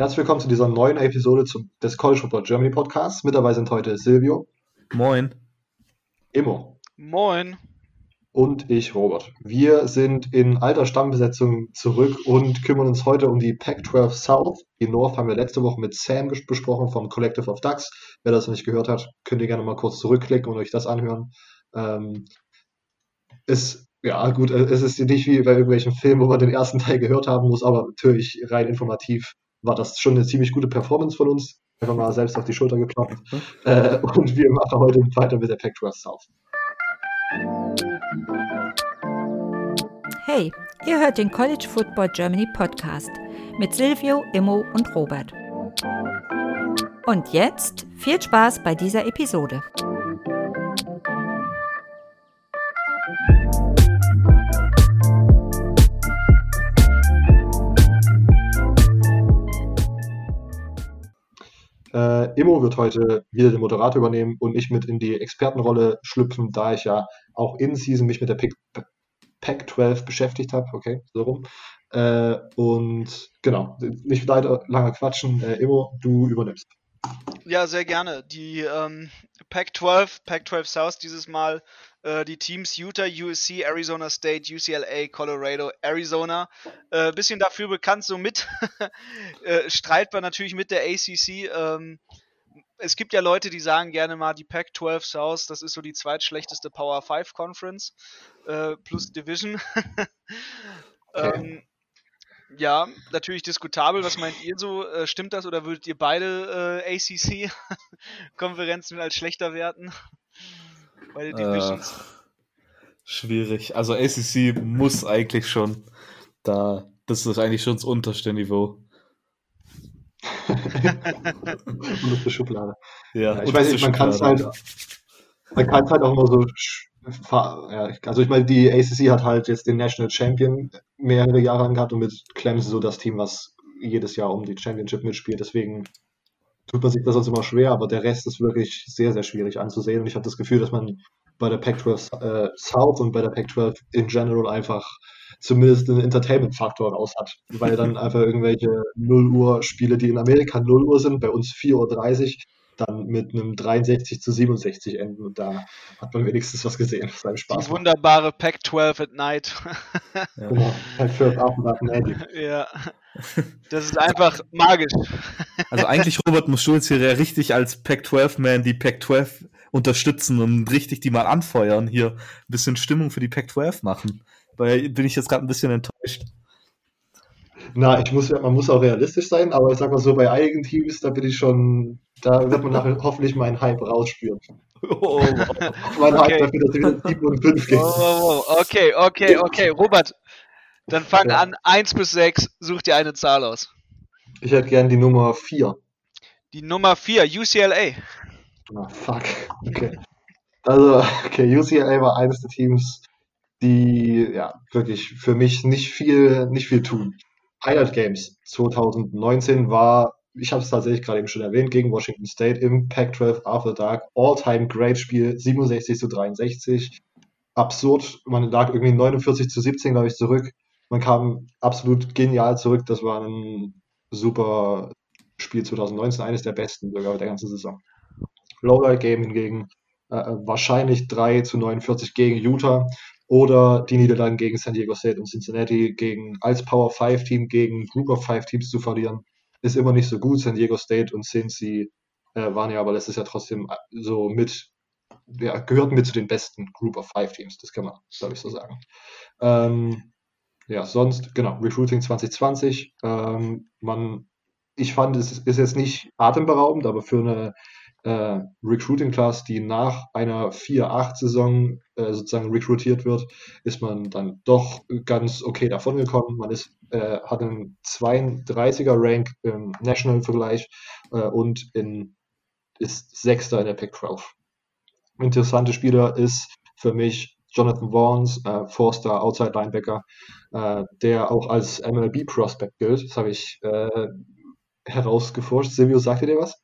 Herzlich willkommen zu dieser neuen Episode zum, des College Football Germany Podcasts. Mit dabei sind heute Silvio. Moin. Immo. Moin. Und ich, Robert. Wir sind in alter Stammbesetzung zurück und kümmern uns heute um die Pac-12 South. Die North haben wir letzte Woche mit Sam besprochen vom Collective of Ducks. Wer das noch nicht gehört hat, könnt ihr gerne mal kurz zurückklicken und euch das anhören. Ähm, ist ja, gut, es ist nicht wie bei irgendwelchen Filmen, wo man den ersten Teil gehört haben muss, aber natürlich rein informativ war das schon eine ziemlich gute Performance von uns. Einfach mal selbst auf die Schulter geklopft. Mhm. Äh, und wir machen heute weiter mit der Pac-12 South. Hey, ihr hört den College Football Germany Podcast mit Silvio, Immo und Robert. Und jetzt viel Spaß bei dieser Episode. Immo wird heute wieder den Moderator übernehmen und ich mit in die Expertenrolle schlüpfen, da ich ja auch in Season mich mit der Pack 12 beschäftigt habe. Okay, so rum. Äh, und genau, nicht weiter lange quatschen. Äh, Immo, du übernimmst. Ja, sehr gerne. Die ähm, Pack 12, Pack 12 South dieses Mal äh, die Teams Utah, USC, Arizona State, UCLA, Colorado, Arizona. Äh, bisschen dafür bekannt, so mit äh, streitbar natürlich mit der ACC. Ähm, es gibt ja Leute, die sagen gerne mal, die Pac-12 South, das ist so die zweitschlechteste Power 5 Conference äh, plus Division. okay. ähm, ja, natürlich diskutabel. Was meint ihr so? Äh, stimmt das oder würdet ihr beide äh, ACC-Konferenzen als schlechter werten? bei den Divisions? Äh, schwierig. Also ACC muss eigentlich schon da, das ist eigentlich schon das unterste Niveau. unterste Schublade. Ja, ja ich weiß nicht, man kann es halt, man kann es halt auch immer so ja, also ich meine, die ACC hat halt jetzt den National Champion mehrere Jahre angehabt und mit Clemson so das Team, was jedes Jahr um die Championship mitspielt. Deswegen tut man sich das sonst immer schwer, aber der Rest ist wirklich sehr, sehr schwierig anzusehen. Und ich habe das Gefühl, dass man bei der Pac-12 äh, South und bei der Pac-12 in general einfach zumindest einen Entertainment-Faktor raus hat. Weil dann einfach irgendwelche 0 Uhr Spiele, die in Amerika 0 Uhr sind, bei uns 4.30 Uhr, dann mit einem 63 zu 67 enden. Und da hat man wenigstens was gesehen. Seinem Spaß. Die wunderbare Pac-12 at Night. ja. Genau, Pac-12 Abend nach Magic. Ja. Das ist einfach magisch. Also eigentlich, Robert, muss Schulz hier ja richtig als Pac-12-Man die Pac-12 unterstützen und richtig die mal anfeuern, hier ein bisschen Stimmung für die Pac-12 machen. Weil bin ich jetzt gerade ein bisschen enttäuscht. Na, ich muss, man muss auch realistisch sein, aber ich sag mal so, bei einigen Teams, da bin ich schon, da wird man nachher hoffentlich meinen Hype rausspüren. Oh, wow. mein okay. Hype dafür, dass wir 7 und 5 gehen. Oh, oh, oh. Okay, okay, okay. Robert, dann fang ja. an, 1 bis 6, such dir eine Zahl aus. Ich hätte gern die Nummer 4. Die Nummer 4, UCLA. Ah, fuck. Okay. Also, okay, UCLA war eines der Teams, die ja wirklich für mich nicht viel, nicht viel tun. Highlight Games 2019 war, ich habe es tatsächlich gerade eben schon erwähnt, gegen Washington State im Pac-12 After Dark. All-Time Great Spiel, 67 zu 63. Absurd, man lag irgendwie 49 zu 17, glaube ich, zurück. Man kam absolut genial zurück. Das war ein super Spiel 2019, eines der besten sogar der ganzen Saison. Lowlight Game hingegen äh, wahrscheinlich 3 zu 49 gegen Utah oder die Niederlagen gegen San Diego State und Cincinnati gegen als Power 5 Team gegen Group of 5 Teams zu verlieren, ist immer nicht so gut. San Diego State und Cincy äh, waren ja aber letztes Jahr trotzdem äh, so mit, ja, gehörten mit zu den besten Group of 5 Teams, das kann man, glaube ich, so sagen. Ähm, ja, sonst, genau, Recruiting 2020. Ähm, man, ich fand, es ist jetzt nicht atemberaubend, aber für eine äh, Recruiting Class, die nach einer 4-8-Saison äh, sozusagen rekrutiert wird, ist man dann doch ganz okay davon gekommen. Man ist, äh, hat einen 32er Rank im National-Vergleich äh, und in, ist Sechster in der Pac-12. Interessante Spieler ist für mich Jonathan Vaughns, äh, Forster, Outside Linebacker, äh, der auch als MLB-Prospect gilt. Das habe ich äh, herausgeforscht. Silvio, sagt ihr dir was?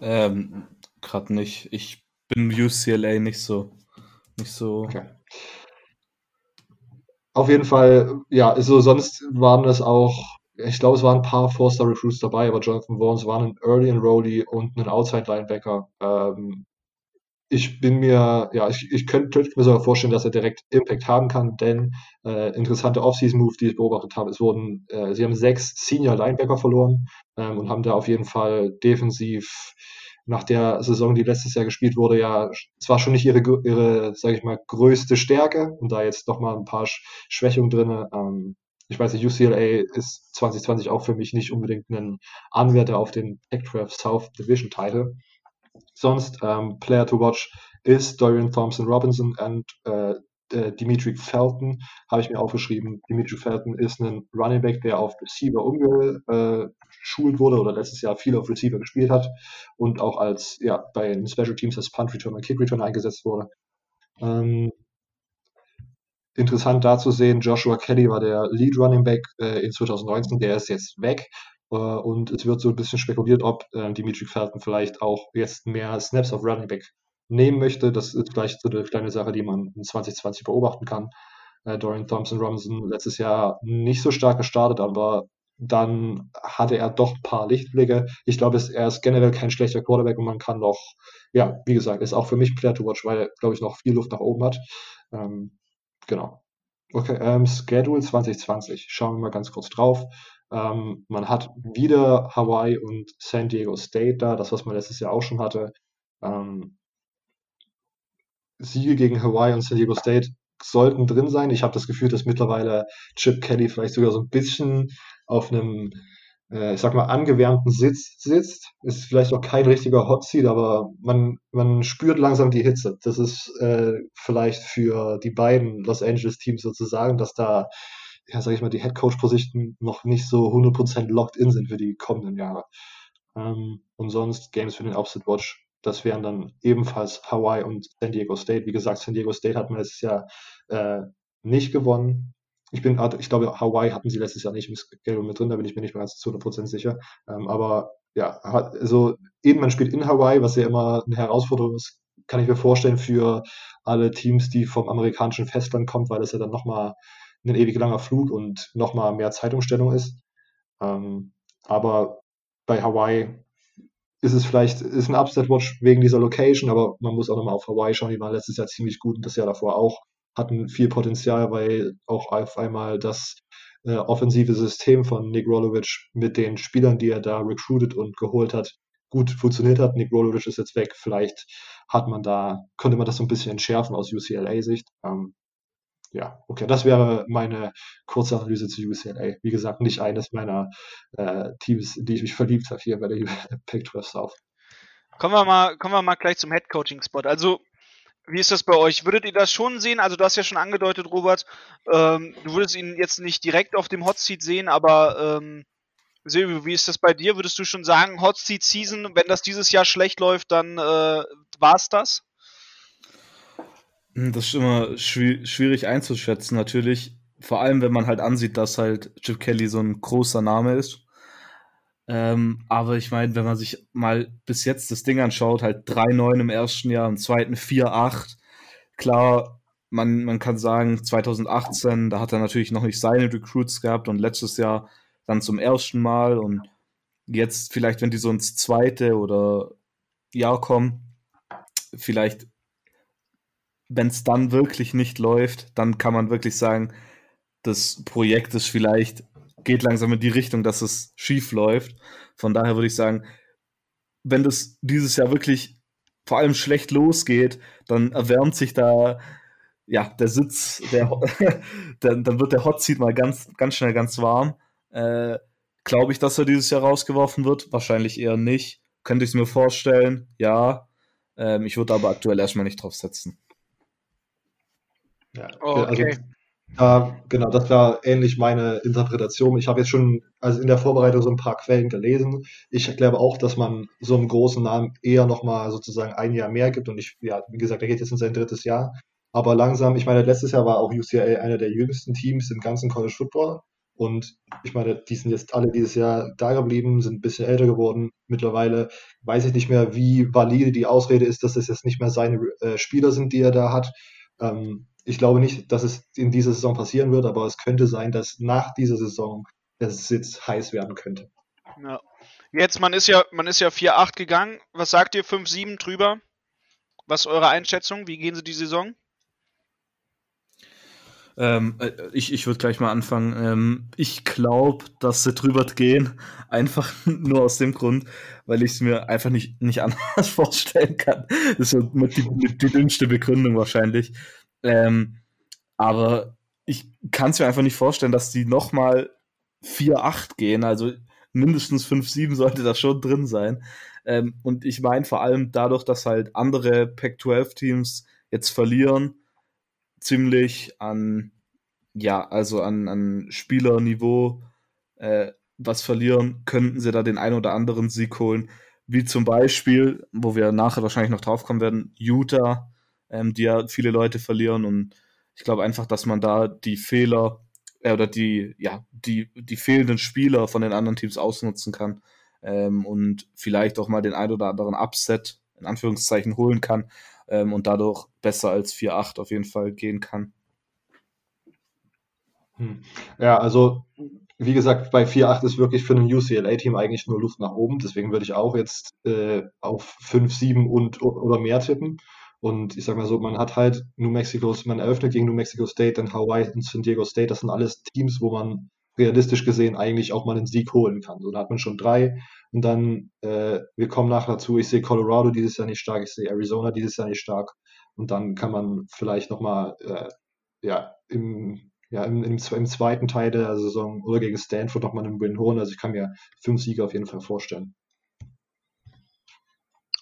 Ähm, gerade nicht. Ich bin UCLA nicht so. Nicht so. Okay. Auf jeden Fall, ja, so sonst waren es auch ich glaube, es waren ein paar Four-Star-Recruits dabei, aber Jonathan Vaughns war ein Early Enrollee und ein Outside-Linebacker. Ähm, ich bin mir, ja, ich, ich könnte, mir sogar vorstellen, dass er direkt Impact haben kann, denn äh, interessante Offseason-Move, die ich beobachtet habe, es wurden, äh, sie haben sechs Senior Linebacker verloren ähm, und haben da auf jeden Fall defensiv nach der Saison, die letztes Jahr gespielt wurde, ja, es war schon nicht ihre, ihre sage ich mal, größte Stärke und da jetzt nochmal ein paar Schwächungen drin. Ähm, ich weiß nicht, UCLA ist 2020 auch für mich nicht unbedingt ein Anwärter auf den Pac-12 South Division Title. Sonst ähm, Player to watch ist Dorian Thompson Robinson und äh, äh, Dimitri Felton, habe ich mir aufgeschrieben. Dimitri Felton ist ein Running Back, der auf Receiver umgeschult wurde oder letztes Jahr viel auf Receiver gespielt hat und auch als ja, bei den Special Teams als Punt Return und Kick Return eingesetzt wurde. Ähm, interessant da zu sehen, Joshua Kelly war der Lead Running Back äh, in 2019, der ist jetzt weg. Äh, und es wird so ein bisschen spekuliert, ob äh, Dimitri Felton vielleicht auch jetzt mehr Snaps auf Running Back nehmen möchte. Das ist vielleicht so eine kleine Sache, die man in 2020 beobachten kann. Äh, Dorian Thompson Robinson letztes Jahr nicht so stark gestartet, aber dann hatte er doch ein paar Lichtblicke. Ich glaube, er ist generell kein schlechter Quarterback und man kann noch, ja, wie gesagt, ist auch für mich Player to watch, weil er, glaube ich, noch viel Luft nach oben hat. Ähm, genau. Okay, ähm, Schedule 2020. Schauen wir mal ganz kurz drauf. Ähm, man hat wieder Hawaii und San Diego State da, das, was man letztes Jahr auch schon hatte. Ähm, Siege gegen Hawaii und San Diego State sollten drin sein. Ich habe das Gefühl, dass mittlerweile Chip Kelly vielleicht sogar so ein bisschen auf einem, äh, ich sag mal, angewärmten Sitz sitzt. Ist vielleicht auch kein richtiger Hot Seat, aber man, man spürt langsam die Hitze. Das ist äh, vielleicht für die beiden Los Angeles Teams sozusagen, dass da ja, sag ich mal, die Headcoach-Positionen noch nicht so 100% locked in sind für die kommenden Jahre. Ähm, und sonst Games für den Upset Watch, das wären dann ebenfalls Hawaii und San Diego State. Wie gesagt, San Diego State hat man letztes Jahr äh, nicht gewonnen. Ich bin, ich glaube, Hawaii hatten sie letztes Jahr nicht im Schedule mit drin, da bin ich mir nicht mehr ganz zu 100% sicher. Ähm, aber ja, also eben man spielt in Hawaii, was ja immer eine Herausforderung ist, kann ich mir vorstellen für alle Teams, die vom amerikanischen Festland kommen, weil das ja dann nochmal ein ewig langer Flug und nochmal mehr Zeitumstellung ist. Ähm, aber bei Hawaii ist es vielleicht, ist ein Upset Watch wegen dieser Location, aber man muss auch nochmal auf Hawaii schauen, die waren letztes Jahr ziemlich gut und das Jahr davor auch, hatten viel Potenzial, weil auch auf einmal das äh, offensive System von Nick Rolovic mit den Spielern, die er da recruited und geholt hat, gut funktioniert hat. Nick Rolovic ist jetzt weg, vielleicht hat man da, könnte man das so ein bisschen entschärfen aus UCLA-Sicht. Ähm, ja, okay, das wäre meine kurze Analyse zu UCLA. Wie gesagt, nicht eines meiner äh, Teams, die ich mich verliebt habe hier bei der Pac-12 South. Kommen wir mal, kommen wir mal gleich zum Head-Coaching-Spot. Also, wie ist das bei euch? Würdet ihr das schon sehen? Also, du hast ja schon angedeutet, Robert, ähm, du würdest ihn jetzt nicht direkt auf dem Hot Seat sehen, aber ähm, Silvio, wie ist das bei dir? Würdest du schon sagen, Hot Seat Season, wenn das dieses Jahr schlecht läuft, dann äh, war es das? Hm, das ist immer schwierig einzuschätzen, natürlich. Vor allem, wenn man halt ansieht, dass halt Chip Kelly so ein großer Name ist. Ähm, aber ich meine, wenn man sich mal bis jetzt das Ding anschaut, halt 3-9 im ersten Jahr, im zweiten 4-8. Klar, man, man kann sagen, 2018, da hat er natürlich noch nicht seine Recruits gehabt und letztes Jahr dann zum ersten Mal und jetzt vielleicht, wenn die so ins zweite oder Jahr kommen, vielleicht wenn es dann wirklich nicht läuft, dann kann man wirklich sagen, das Projekt ist vielleicht, geht langsam in die Richtung, dass es schief läuft. Von daher würde ich sagen, wenn das dieses Jahr wirklich vor allem schlecht losgeht, dann erwärmt sich da ja der Sitz, der, dann, dann wird der Hot Seat mal ganz, ganz schnell ganz warm. Äh, Glaube ich, dass er dieses Jahr rausgeworfen wird? Wahrscheinlich eher nicht. Könnte ich es mir vorstellen? Ja. Ähm, ich würde aber aktuell erstmal nicht drauf setzen. Ja, also okay. Also, äh, genau, das war ähnlich meine Interpretation. Ich habe jetzt schon also in der Vorbereitung so ein paar Quellen gelesen. Ich glaube auch, dass man so einem großen Namen eher nochmal sozusagen ein Jahr mehr gibt. Und ich, ja, wie gesagt, er geht jetzt in sein drittes Jahr. Aber langsam, ich meine, letztes Jahr war auch UCLA einer der jüngsten Teams im ganzen College Football. Und ich meine, die sind jetzt alle dieses Jahr da geblieben, sind ein bisschen älter geworden. Mittlerweile weiß ich nicht mehr, wie valide die Ausrede ist, dass es jetzt nicht mehr seine äh, Spieler sind, die er da hat. Ähm, ich glaube nicht, dass es in dieser Saison passieren wird, aber es könnte sein, dass nach dieser Saison es jetzt heiß werden könnte. Ja. Jetzt, man ist ja, man ist ja 4-8 gegangen. Was sagt ihr 5-7 drüber? Was ist eure Einschätzung? Wie gehen sie die Saison? Ähm, äh, ich ich würde gleich mal anfangen. Ähm, ich glaube, dass sie drüber gehen, einfach nur aus dem Grund, weil ich es mir einfach nicht, nicht anders vorstellen kann. Das ist die, die dünnste Begründung wahrscheinlich. Ähm, aber ich kann es mir einfach nicht vorstellen, dass die nochmal 4-8 gehen. Also mindestens 5-7 sollte da schon drin sein. Ähm, und ich meine vor allem dadurch, dass halt andere Pac-12-Teams jetzt verlieren, ziemlich an, ja, also an, an Spielerniveau äh, was verlieren, könnten sie da den ein oder anderen Sieg holen. Wie zum Beispiel, wo wir nachher wahrscheinlich noch drauf kommen werden, Utah, ähm, die ja viele Leute verlieren. Und ich glaube einfach, dass man da die Fehler äh, oder die, ja, die, die fehlenden Spieler von den anderen Teams ausnutzen kann ähm, und vielleicht auch mal den ein oder anderen Upset in Anführungszeichen holen kann ähm, und dadurch besser als 4-8 auf jeden Fall gehen kann. Hm. Ja, also wie gesagt, bei 4-8 ist wirklich für ein UCLA-Team eigentlich nur Luft nach oben. Deswegen würde ich auch jetzt äh, auf 5-7 und oder mehr tippen. Und ich sag mal so, man hat halt New Mexico, man eröffnet gegen New Mexico State, dann Hawaii und San Diego State. Das sind alles Teams, wo man realistisch gesehen eigentlich auch mal einen Sieg holen kann. So, da hat man schon drei. Und dann, äh, wir kommen nachher dazu, ich sehe Colorado dieses Jahr nicht stark, ich sehe Arizona dieses Jahr nicht stark. Und dann kann man vielleicht nochmal, äh, ja, im, ja im, im, im, zweiten Teil der Saison oder gegen Stanford nochmal einen Win holen. Also ich kann mir fünf Siege auf jeden Fall vorstellen.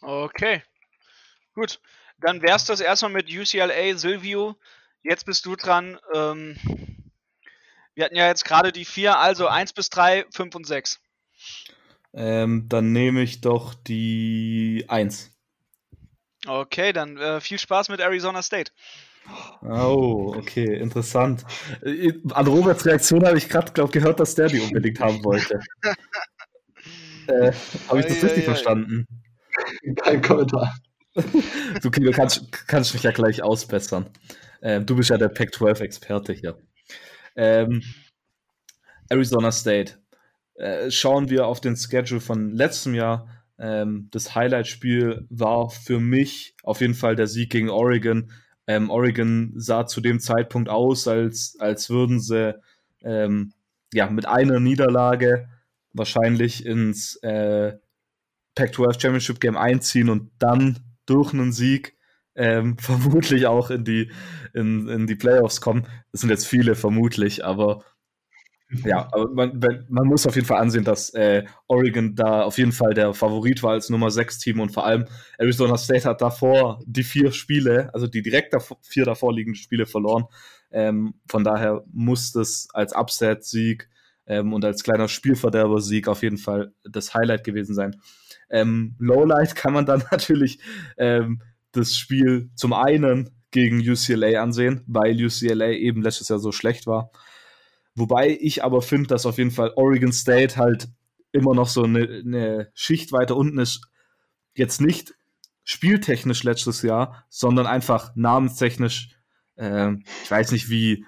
Okay, gut. Dann wär's das erstmal mit UCLA, Silvio. Jetzt bist du dran. Ähm, wir hatten ja jetzt gerade die vier, also 1 bis 3, 5 und 6. Ähm, dann nehme ich doch die 1. Okay, dann äh, viel Spaß mit Arizona State. Oh, okay, interessant. Äh, an Roberts Reaktion habe ich gerade gehört, dass der die unbedingt haben wollte. äh, habe ich das richtig verstanden? Kein Kommentar. du, kannst, kannst mich ja gleich ausbessern. Äh, du bist ja der Pac-12-Experte hier. Ähm, Arizona State. Äh, schauen wir auf den Schedule von letztem Jahr. Ähm, das Highlight-Spiel war für mich auf jeden Fall der Sieg gegen Oregon. Ähm, Oregon sah zu dem Zeitpunkt aus, als, als würden sie ähm, ja, mit einer Niederlage wahrscheinlich ins äh, Pac-12 Championship Game einziehen und dann durch einen Sieg ähm, vermutlich auch in die, in, in die Playoffs kommen. Das sind jetzt viele vermutlich, aber ja, aber man, man muss auf jeden Fall ansehen, dass äh, Oregon da auf jeden Fall der Favorit war als Nummer 6 Team und vor allem Arizona State hat davor die vier Spiele, also die direkt davor, vier davor liegenden Spiele verloren. Ähm, von daher muss das als Upset-Sieg ähm, und als kleiner Spielverderber-Sieg auf jeden Fall das Highlight gewesen sein. Ähm, Lowlight kann man dann natürlich ähm, das Spiel zum einen gegen UCLA ansehen, weil UCLA eben letztes Jahr so schlecht war. Wobei ich aber finde, dass auf jeden Fall Oregon State halt immer noch so eine, eine Schicht weiter unten ist. Jetzt nicht spieltechnisch letztes Jahr, sondern einfach namenstechnisch. Äh, ich weiß nicht, wie,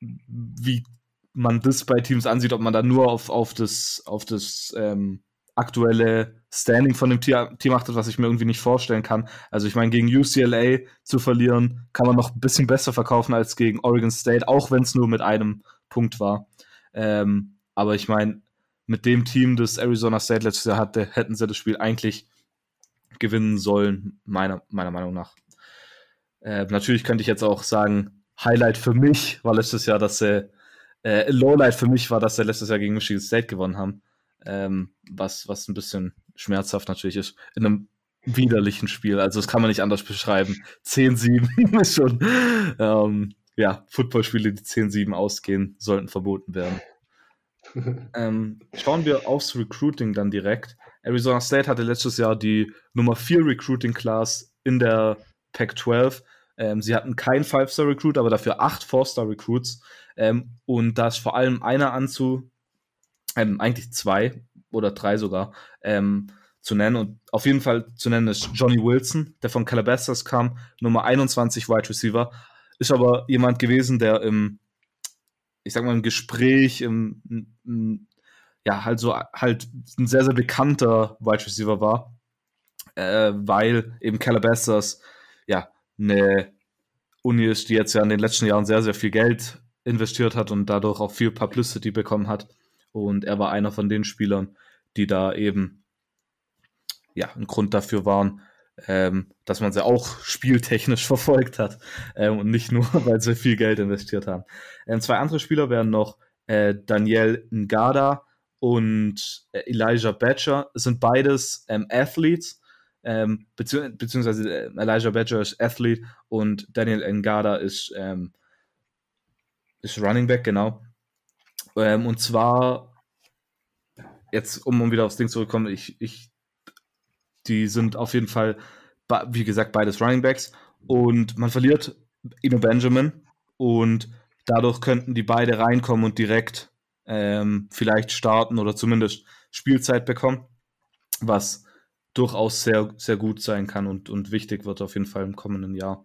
wie man das bei Teams ansieht, ob man da nur auf, auf das, auf das ähm, aktuelle Standing von dem Team achtet, was ich mir irgendwie nicht vorstellen kann. Also ich meine, gegen UCLA zu verlieren, kann man noch ein bisschen besser verkaufen als gegen Oregon State, auch wenn es nur mit einem Punkt war. Ähm, aber ich meine, mit dem Team, das Arizona State letztes Jahr hatte, hätten sie das Spiel eigentlich gewinnen sollen, meiner, meiner Meinung nach. Äh, natürlich könnte ich jetzt auch sagen, Highlight für mich war letztes Jahr, dass sie, äh, Lowlight für mich war, dass sie letztes Jahr gegen Michigan State gewonnen haben ähm, was, was ein bisschen schmerzhaft natürlich ist, in einem widerlichen Spiel. Also das kann man nicht anders beschreiben. 10-7 ist schon, ähm, ja, Footballspiele, die 10-7 ausgehen, sollten verboten werden. ähm, schauen wir aufs Recruiting dann direkt. Arizona State hatte letztes Jahr die Nummer 4 Recruiting Class in der Pac-12. Ähm, sie hatten kein Five-Star-Recruit, aber dafür acht Four-Star-Recruits. Ähm, und da ist vor allem einer anzu, ähm, eigentlich zwei oder drei sogar ähm, zu nennen. Und auf jeden Fall zu nennen ist Johnny Wilson, der von Calabasas kam, Nummer 21 Wide Receiver. Ist aber jemand gewesen, der im ich sag mal, im Gespräch, im, im, ja, halt so, halt ein sehr, sehr bekannter Wide Receiver war, äh, weil eben Calabasas, ja, eine Uni ist, die jetzt ja in den letzten Jahren sehr, sehr viel Geld investiert hat und dadurch auch viel Publicity bekommen hat. Und er war einer von den Spielern, die da eben ja ein Grund dafür waren, ähm, dass man sie auch spieltechnisch verfolgt hat ähm, und nicht nur, weil sie viel Geld investiert haben. Ähm, zwei andere Spieler wären noch äh, Daniel Ngada und äh, Elijah Badger. Sind beides ähm, Athletes, ähm, bezieh beziehungsweise äh, Elijah Badger ist Athlete und Daniel Ngada ist, ähm, ist Running Back, genau. Ähm, und zwar, jetzt um, wieder aufs Ding zurückzukommen, ich, ich die sind auf jeden Fall, wie gesagt, beides Running Backs. Und man verliert Ino Benjamin und dadurch könnten die beide reinkommen und direkt ähm, vielleicht starten oder zumindest Spielzeit bekommen, was durchaus sehr, sehr gut sein kann und, und wichtig wird auf jeden Fall im kommenden Jahr.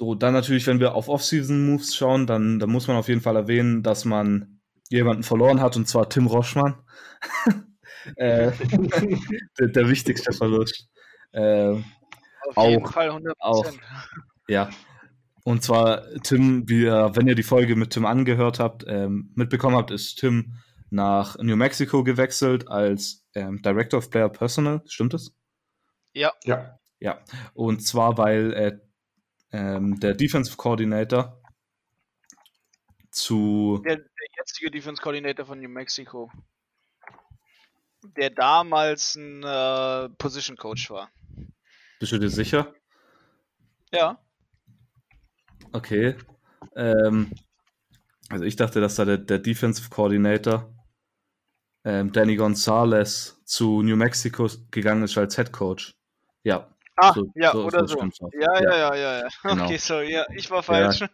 So, dann natürlich, wenn wir auf Off-Season-Moves schauen, dann, dann muss man auf jeden Fall erwähnen, dass man jemanden verloren hat, und zwar Tim Roschmann. äh, der, der, wichtigste Verlust. Äh, Auf auch, jeden Fall 100%. Auch, ja. Und zwar Tim, wie, wenn ihr die Folge mit Tim angehört habt, ähm, mitbekommen habt, ist Tim nach New Mexico gewechselt als ähm, Director of Player Personal. Stimmt das? Ja. Ja. Ja. Und zwar, weil äh, ähm, der Defensive Coordinator zu. Der, der jetzige Defense Coordinator von New Mexico der damals ein äh, Position Coach war. Bist du dir sicher? Ja. Okay. Ähm, also ich dachte, dass da der, der Defensive Coordinator ähm, Danny Gonzalez zu New Mexico gegangen ist als Head Coach. Ja. Ah, so, ja, so, oder so. so. Ja, ja, ja, ja, ja. Genau. Okay, so, ja, ich war falsch. Ja,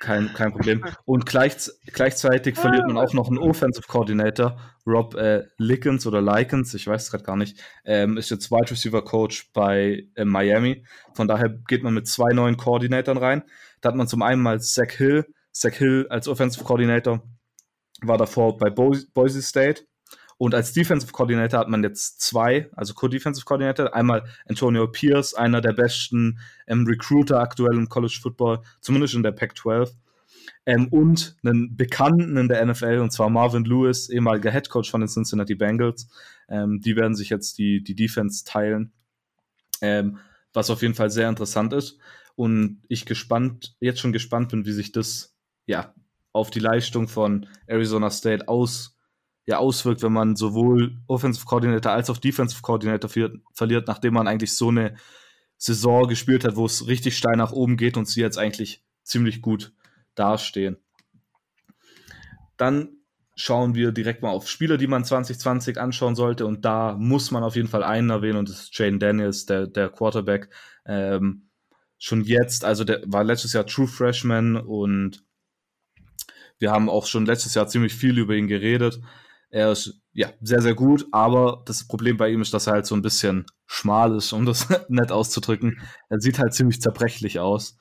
kein, kein Problem. Und gleich, gleichzeitig verliert man auch noch einen Offensive Coordinator, Rob äh, Lickens oder Likens, ich weiß es gerade gar nicht, ähm, ist jetzt Wide Receiver Coach bei äh, Miami. Von daher geht man mit zwei neuen Koordinatoren rein. Da hat man zum einen mal Zach Hill. Zach Hill als Offensive Coordinator war davor bei Bo Boise State. Und als Defensive Coordinator hat man jetzt zwei, also Co-Defensive Coordinator. Einmal Antonio Pierce, einer der besten ähm, Recruiter aktuell im College Football, zumindest in der Pac-12. Ähm, und einen Bekannten in der NFL, und zwar Marvin Lewis, ehemaliger Head Coach von den Cincinnati Bengals. Ähm, die werden sich jetzt die, die Defense teilen, ähm, was auf jeden Fall sehr interessant ist. Und ich gespannt, jetzt schon gespannt bin, wie sich das ja auf die Leistung von Arizona State aus ja auswirkt, wenn man sowohl Offensive Coordinator als auch Defensive Coordinator verliert, nachdem man eigentlich so eine Saison gespielt hat, wo es richtig steil nach oben geht und sie jetzt eigentlich ziemlich gut dastehen. Dann schauen wir direkt mal auf Spieler, die man 2020 anschauen sollte und da muss man auf jeden Fall einen erwähnen und das ist Jane Daniels, der, der Quarterback. Ähm, schon jetzt, also der war letztes Jahr True Freshman und wir haben auch schon letztes Jahr ziemlich viel über ihn geredet. Er ist ja sehr, sehr gut, aber das Problem bei ihm ist, dass er halt so ein bisschen schmal ist, um das nett auszudrücken. Er sieht halt ziemlich zerbrechlich aus.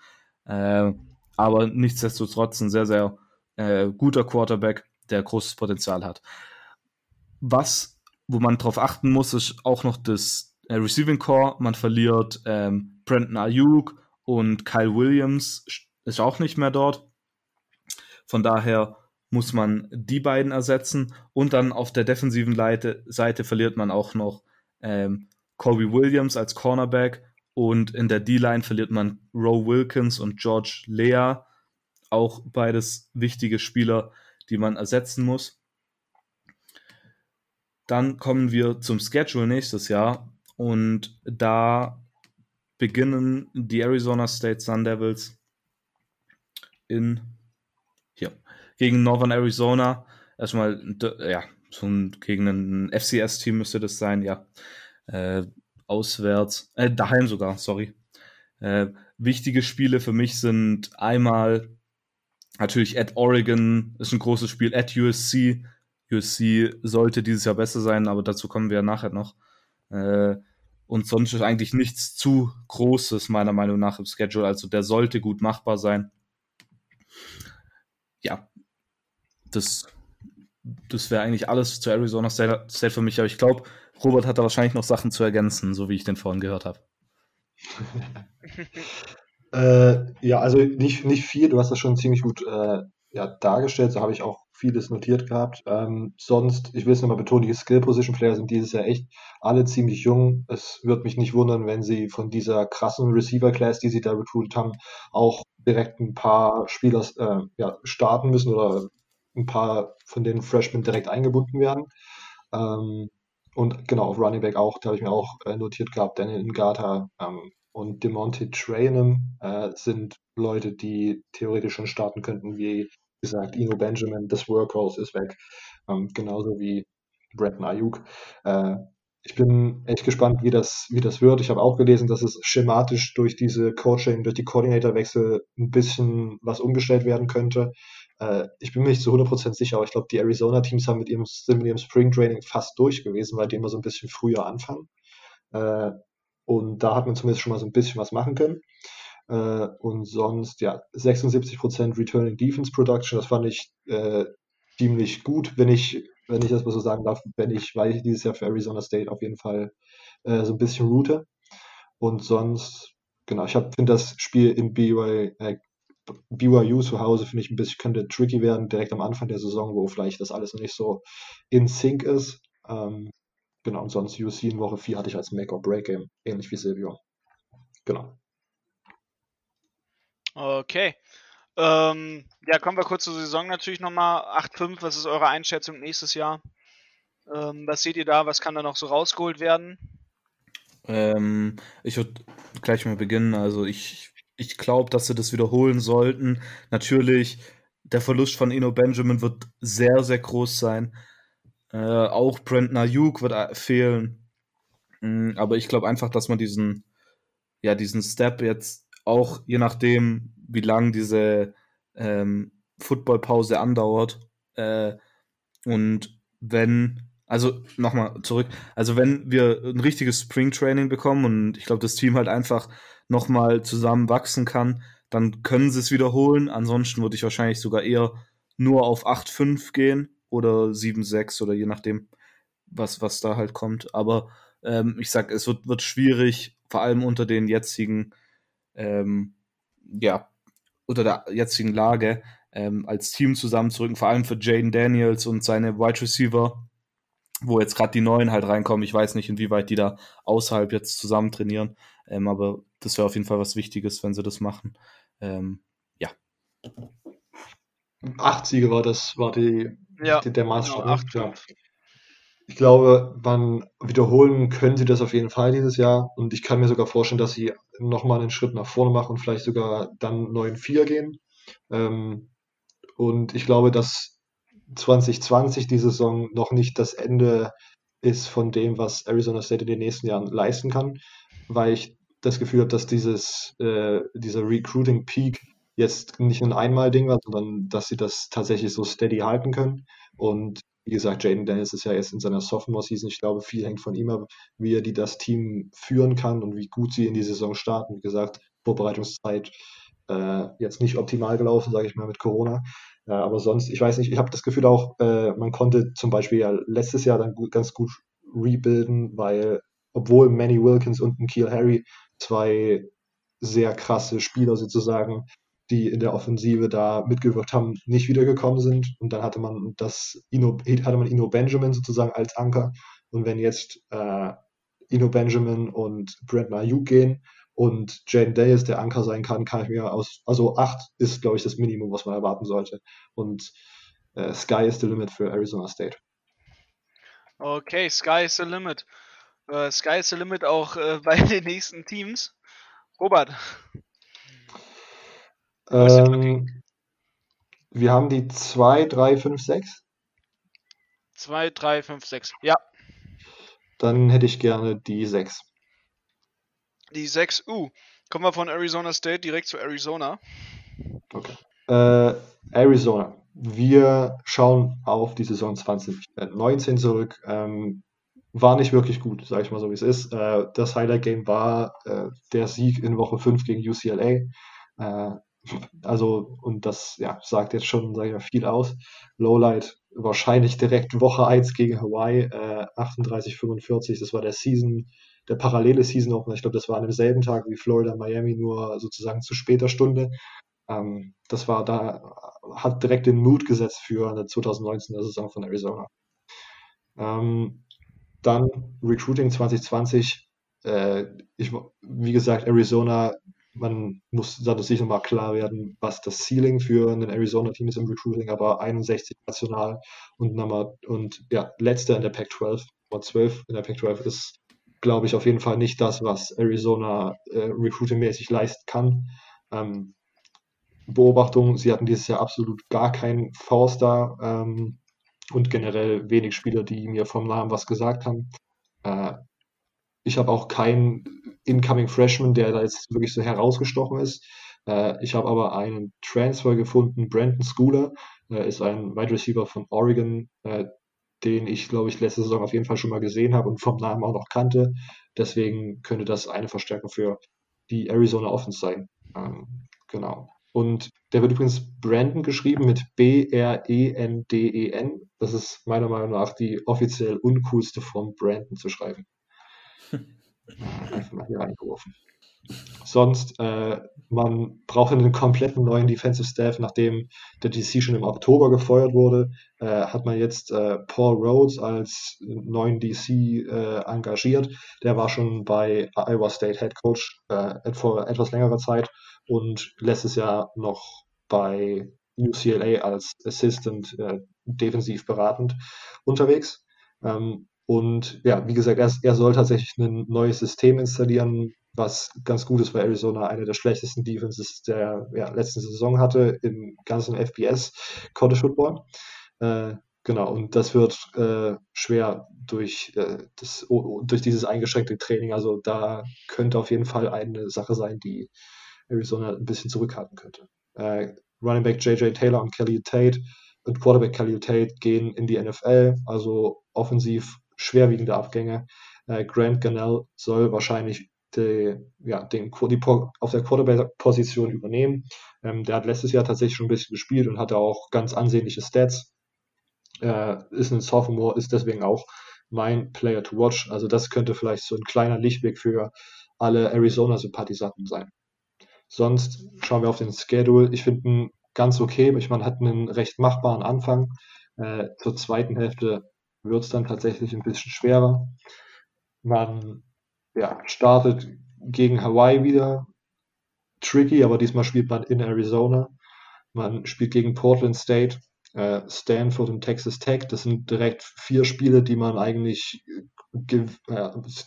Äh, aber nichtsdestotrotz ein sehr, sehr äh, guter Quarterback, der großes Potenzial hat. Was, wo man drauf achten muss, ist auch noch das äh, Receiving Core. Man verliert ähm, Brandon Ayuk und Kyle Williams ist auch nicht mehr dort. Von daher muss man die beiden ersetzen. Und dann auf der defensiven Seite, Seite verliert man auch noch ähm, Colby Williams als Cornerback. Und in der D-Line verliert man Roe Wilkins und George Lea. Auch beides wichtige Spieler, die man ersetzen muss. Dann kommen wir zum Schedule nächstes Jahr. Und da beginnen die Arizona State Sun Devils in gegen Northern Arizona. Erstmal, ja, so gegen ein FCS-Team müsste das sein, ja. Äh, auswärts, äh, daheim sogar, sorry. Äh, wichtige Spiele für mich sind einmal natürlich at Oregon, ist ein großes Spiel, at USC. USC sollte dieses Jahr besser sein, aber dazu kommen wir ja nachher noch. Äh, und sonst ist eigentlich nichts zu Großes, meiner Meinung nach, im Schedule. Also der sollte gut machbar sein. ja, das, das wäre eigentlich alles zu Arizona State, State für mich. Aber ich glaube, Robert hat da wahrscheinlich noch Sachen zu ergänzen, so wie ich den vorhin gehört habe. äh, ja, also nicht, nicht viel. Du hast das schon ziemlich gut äh, ja, dargestellt. So habe ich auch vieles notiert gehabt. Ähm, sonst, ich will es nochmal betonen, die Skill-Position-Player sind dieses Jahr echt alle ziemlich jung. Es wird mich nicht wundern, wenn sie von dieser krassen Receiver-Class, die sie da recruited haben, auch direkt ein paar Spieler äh, ja, starten müssen oder ein paar von den Freshmen direkt eingebunden werden. Ähm, und genau, auf Running Back auch, da habe ich mir auch äh, notiert gehabt, Daniel Ngata ähm, und Demonte Trainum äh, sind Leute, die theoretisch schon starten könnten, wie gesagt, Ino Benjamin, das Workhorse ist weg, ähm, genauso wie Brandon Ayuk. Äh, ich bin echt gespannt, wie das, wie das wird. Ich habe auch gelesen, dass es schematisch durch diese Coaching, durch die Coordinator-Wechsel ein bisschen was umgestellt werden könnte. Äh, ich bin mir nicht zu 100% sicher, aber ich glaube, die Arizona-Teams haben mit ihrem, sind mit ihrem Spring Training fast durch gewesen, weil die immer so ein bisschen früher anfangen. Äh, und da hat man zumindest schon mal so ein bisschen was machen können. Äh, und sonst, ja, 76% Returning Defense Production, das fand ich äh, ziemlich gut, wenn ich, wenn ich das mal so sagen darf, wenn ich, weil ich dieses Jahr für Arizona State auf jeden Fall äh, so ein bisschen route. Und sonst, genau, ich finde das Spiel in BYU, äh, BYU zu Hause, finde ich ein bisschen, könnte tricky werden, direkt am Anfang der Saison, wo vielleicht das alles noch nicht so in Sync ist. Ähm, genau, und sonst UC in Woche 4 hatte ich als Make-or-Break-Game, ähnlich wie Silvio. Genau. Okay. Ähm, ja, kommen wir kurz zur Saison natürlich nochmal. 8-5, was ist eure Einschätzung nächstes Jahr? Ähm, was seht ihr da? Was kann da noch so rausgeholt werden? Ähm, ich würde gleich mal beginnen. Also ich, ich glaube, dass sie das wiederholen sollten. Natürlich, der Verlust von Eno Benjamin wird sehr, sehr groß sein. Äh, auch Brent Ayuk wird äh, fehlen. Mhm, aber ich glaube einfach, dass man diesen, ja, diesen Step jetzt auch je nachdem, wie lang diese ähm, Footballpause andauert. Äh, und wenn, also nochmal zurück, also wenn wir ein richtiges Spring Training bekommen und ich glaube, das Team halt einfach nochmal zusammen wachsen kann, dann können sie es wiederholen. Ansonsten würde ich wahrscheinlich sogar eher nur auf 8-5 gehen oder 7-6 oder je nachdem, was, was da halt kommt. Aber ähm, ich sag, es wird, wird schwierig, vor allem unter den jetzigen ähm, ja, unter der jetzigen Lage ähm, als Team zusammenzurücken, vor allem für Jaden Daniels und seine Wide Receiver, wo jetzt gerade die Neuen halt reinkommen. Ich weiß nicht, inwieweit die da außerhalb jetzt zusammen trainieren, ähm, aber das wäre auf jeden Fall was Wichtiges, wenn sie das machen. Ähm, ja. Acht Siege war das, war die, ja, die der Maßstab. Genau, acht, ja. Ich glaube, man wiederholen können sie das auf jeden Fall dieses Jahr und ich kann mir sogar vorstellen, dass sie nochmal einen Schritt nach vorne machen und vielleicht sogar dann 9-4 gehen. Ähm, und ich glaube, dass 2020 die Saison noch nicht das Ende ist von dem, was Arizona State in den nächsten Jahren leisten kann, weil ich das Gefühl habe, dass dieses, äh, dieser Recruiting Peak jetzt nicht ein Einmal-Ding war, sondern dass sie das tatsächlich so steady halten können. Und wie gesagt, Jaden Dennis ist ja jetzt in seiner Sophomore-Season. Ich glaube, viel hängt von ihm ab, wie er die das Team führen kann und wie gut sie in die Saison starten. Wie gesagt, Vorbereitungszeit äh, jetzt nicht optimal gelaufen, sage ich mal, mit Corona. Äh, aber sonst, ich weiß nicht, ich habe das Gefühl auch, äh, man konnte zum Beispiel ja letztes Jahr dann gut, ganz gut rebuilden, weil obwohl Manny Wilkins und ein Keel Harry zwei sehr krasse Spieler sozusagen die in der Offensive da mitgewirkt haben, nicht wiedergekommen sind. Und dann hatte man das Ino, hatte man Ino Benjamin sozusagen als Anker. Und wenn jetzt äh, Ino Benjamin und Brent Ayuk gehen und Jane Davis der Anker sein kann, kann ich mir aus, also acht ist, glaube ich, das Minimum, was man erwarten sollte. Und äh, Sky is the limit für Arizona State. Okay, Sky is the limit. Sky is the limit auch uh, bei den nächsten Teams. Robert, ähm, wir haben die 2, 3, 5, 6. 2, 3, 5, 6. Ja. Dann hätte ich gerne die 6. Die 6, uh. Kommen wir von Arizona State direkt zu Arizona. Okay. Äh, Arizona. Wir schauen auf die Saison 2019 zurück. Ähm, war nicht wirklich gut, sage ich mal so, wie es ist. Äh, das Highlight-Game war äh, der Sieg in Woche 5 gegen UCLA. Äh, also, und das ja, sagt jetzt schon sag ich mal, viel aus. Lowlight wahrscheinlich direkt Woche 1 gegen Hawaii, äh, 38-45. Das war der Season, der parallele Season Opener. Ich glaube, das war an demselben Tag wie Florida Miami, nur sozusagen zu später Stunde. Ähm, das war da, hat direkt den Mood gesetzt für eine 2019er Saison von Arizona. Ähm, dann Recruiting 2020. Äh, ich, wie gesagt, Arizona man muss sich nochmal klar werden, was das Ceiling für ein Arizona-Team ist im Recruiting, aber 61 national und Nummer und ja, letzter in der Pac-12, Nummer 12 in der Pac-12 ist, glaube ich, auf jeden Fall nicht das, was Arizona äh, recruiting-mäßig leisten kann. Ähm, Beobachtung, sie hatten dieses Jahr absolut gar keinen Forster ähm, und generell wenig Spieler, die mir vom Namen was gesagt haben. Äh, ich habe auch keinen Incoming Freshman, der da jetzt wirklich so herausgestochen ist. Äh, ich habe aber einen Transfer gefunden, Brandon Schooler, äh, ist ein Wide Receiver von Oregon, äh, den ich, glaube ich, letzte Saison auf jeden Fall schon mal gesehen habe und vom Namen auch noch kannte. Deswegen könnte das eine Verstärkung für die Arizona Offense sein. Ähm, genau. Und der wird übrigens Brandon geschrieben mit B-R-E-N-D-E-N. -E das ist meiner Meinung nach die offiziell uncoolste Form, Brandon zu schreiben. Einfach mal hier reingeworfen. Sonst, äh, man braucht einen kompletten neuen Defensive Staff, nachdem der DC schon im Oktober gefeuert wurde, äh, hat man jetzt äh, Paul Rhodes als neuen DC äh, engagiert. Der war schon bei Iowa State Head Coach äh, vor etwas längerer Zeit und letztes Jahr noch bei UCLA als Assistant äh, defensiv beratend unterwegs. Ähm, und ja, wie gesagt, er, er soll tatsächlich ein neues System installieren, was ganz gut ist, weil Arizona eine der schlechtesten Defenses der ja, letzten Saison hatte im ganzen FBS College Football. Äh, genau, und das wird äh, schwer durch, äh, das, durch dieses eingeschränkte Training. Also da könnte auf jeden Fall eine Sache sein, die Arizona ein bisschen zurückhalten könnte. Äh, Running Back JJ Taylor und Kelly Tate und Quarterback Kelly Tate gehen in die NFL, also offensiv schwerwiegende Abgänge. Äh, Grant Gunnell soll wahrscheinlich die, ja, den, die, auf der Quarterback-Position übernehmen. Ähm, der hat letztes Jahr tatsächlich schon ein bisschen gespielt und hatte auch ganz ansehnliche Stats. Äh, ist ein Sophomore, ist deswegen auch mein Player to watch. Also das könnte vielleicht so ein kleiner Lichtweg für alle Arizona-Sympathisanten sein. Sonst schauen wir auf den Schedule. Ich finde ganz okay. Ich meine, hat einen recht machbaren Anfang. Äh, zur zweiten Hälfte wird es dann tatsächlich ein bisschen schwerer. Man ja, startet gegen Hawaii wieder. Tricky, aber diesmal spielt man in Arizona. Man spielt gegen Portland State, äh, Stanford und Texas Tech. Das sind direkt vier Spiele, die man eigentlich, äh,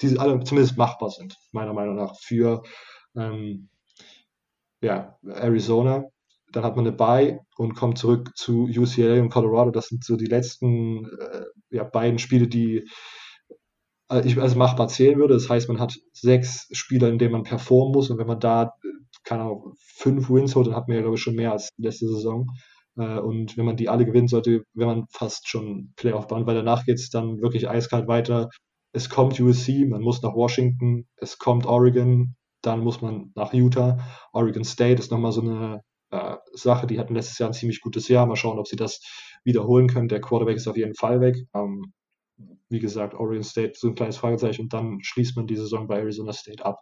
die alle zumindest machbar sind, meiner Meinung nach, für ähm, ja, Arizona. Dann hat man eine Bye und kommt zurück zu UCLA und Colorado. Das sind so die letzten äh, ja, beiden Spiele, die äh, ich als machbar zählen würde. Das heißt, man hat sechs Spieler, in denen man performen muss. Und wenn man da, keine Ahnung, fünf Wins holt, dann hat man ja, glaube ich, schon mehr als letzte Saison. Äh, und wenn man die alle gewinnen sollte, wäre man fast schon Playoff-Bahn, weil danach geht es dann wirklich eiskalt weiter. Es kommt USC, man muss nach Washington, es kommt Oregon, dann muss man nach Utah. Oregon State ist nochmal so eine äh, Sache. Die hatten letztes Jahr ein ziemlich gutes Jahr. Mal schauen, ob sie das wiederholen können. Der Quarterback ist auf jeden Fall weg. Ähm, wie gesagt, Oregon State so ein kleines Fragezeichen und dann schließt man die Saison bei Arizona State ab.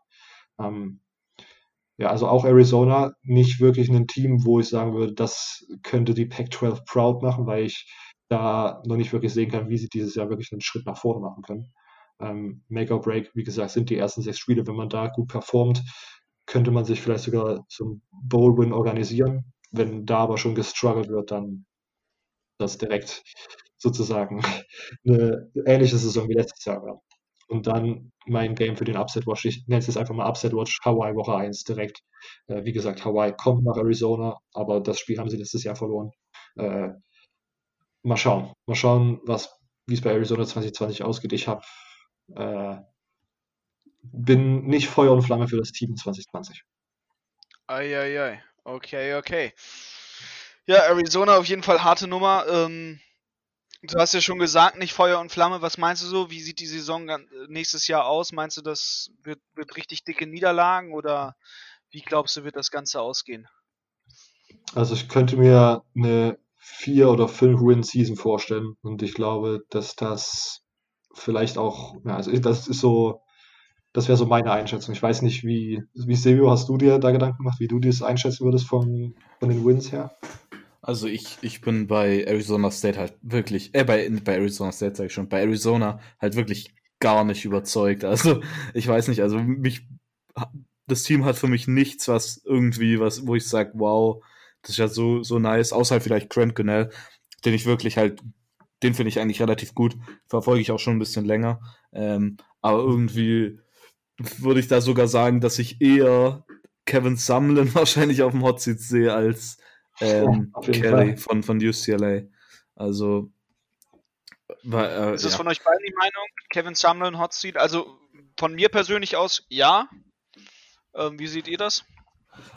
Ähm, ja, also auch Arizona nicht wirklich ein Team, wo ich sagen würde, das könnte die Pac-12 proud machen, weil ich da noch nicht wirklich sehen kann, wie sie dieses Jahr wirklich einen Schritt nach vorne machen können. Ähm, Make or Break, wie gesagt, sind die ersten sechs Spiele. Wenn man da gut performt, könnte man sich vielleicht sogar zum Bowl-Win organisieren. Wenn da aber schon gestruggelt wird, dann das direkt sozusagen eine ähnliche Saison wie letztes Jahr war. Und dann mein Game für den Upset Watch. Ich nenne es jetzt einfach mal Upset Watch Hawaii Woche 1 direkt. Äh, wie gesagt, Hawaii kommt nach Arizona, aber das Spiel haben sie letztes Jahr verloren. Äh, mal schauen. Mal schauen, wie es bei Arizona 2020 ausgeht. Ich habe äh, bin nicht Feuer und Flamme für das Team 2020. Eieiei. Okay, okay. Ja, Arizona auf jeden Fall harte Nummer. Ähm, du hast ja schon gesagt, nicht Feuer und Flamme. Was meinst du so? Wie sieht die Saison nächstes Jahr aus? Meinst du, das wird, wird richtig dicke Niederlagen oder wie glaubst du, wird das Ganze ausgehen? Also ich könnte mir eine vier oder fünf Win-Season vorstellen und ich glaube, dass das vielleicht auch, ja, also das ist so, das wäre so meine Einschätzung. Ich weiß nicht, wie, wie Silvio, hast du dir da Gedanken gemacht, wie du das einschätzen würdest von, von den Wins her? Also ich, ich bin bei Arizona State halt wirklich, äh, bei, bei Arizona State sage ich schon, bei Arizona halt wirklich gar nicht überzeugt. Also ich weiß nicht, also mich, das Team hat für mich nichts, was irgendwie, was, wo ich sage, wow, das ist ja so, so nice, außer halt vielleicht Grant Gunnell, den ich wirklich halt, den finde ich eigentlich relativ gut, verfolge ich auch schon ein bisschen länger. Ähm, aber irgendwie würde ich da sogar sagen, dass ich eher Kevin Sumlin wahrscheinlich auf dem Hot Seat sehe als ähm, ja, Kelly von, von UCLA. Also. War, äh, ist es ja. von euch beiden die Meinung, Kevin Sumlin Hot Seat? Also von mir persönlich aus ja. Ähm, wie seht ihr das?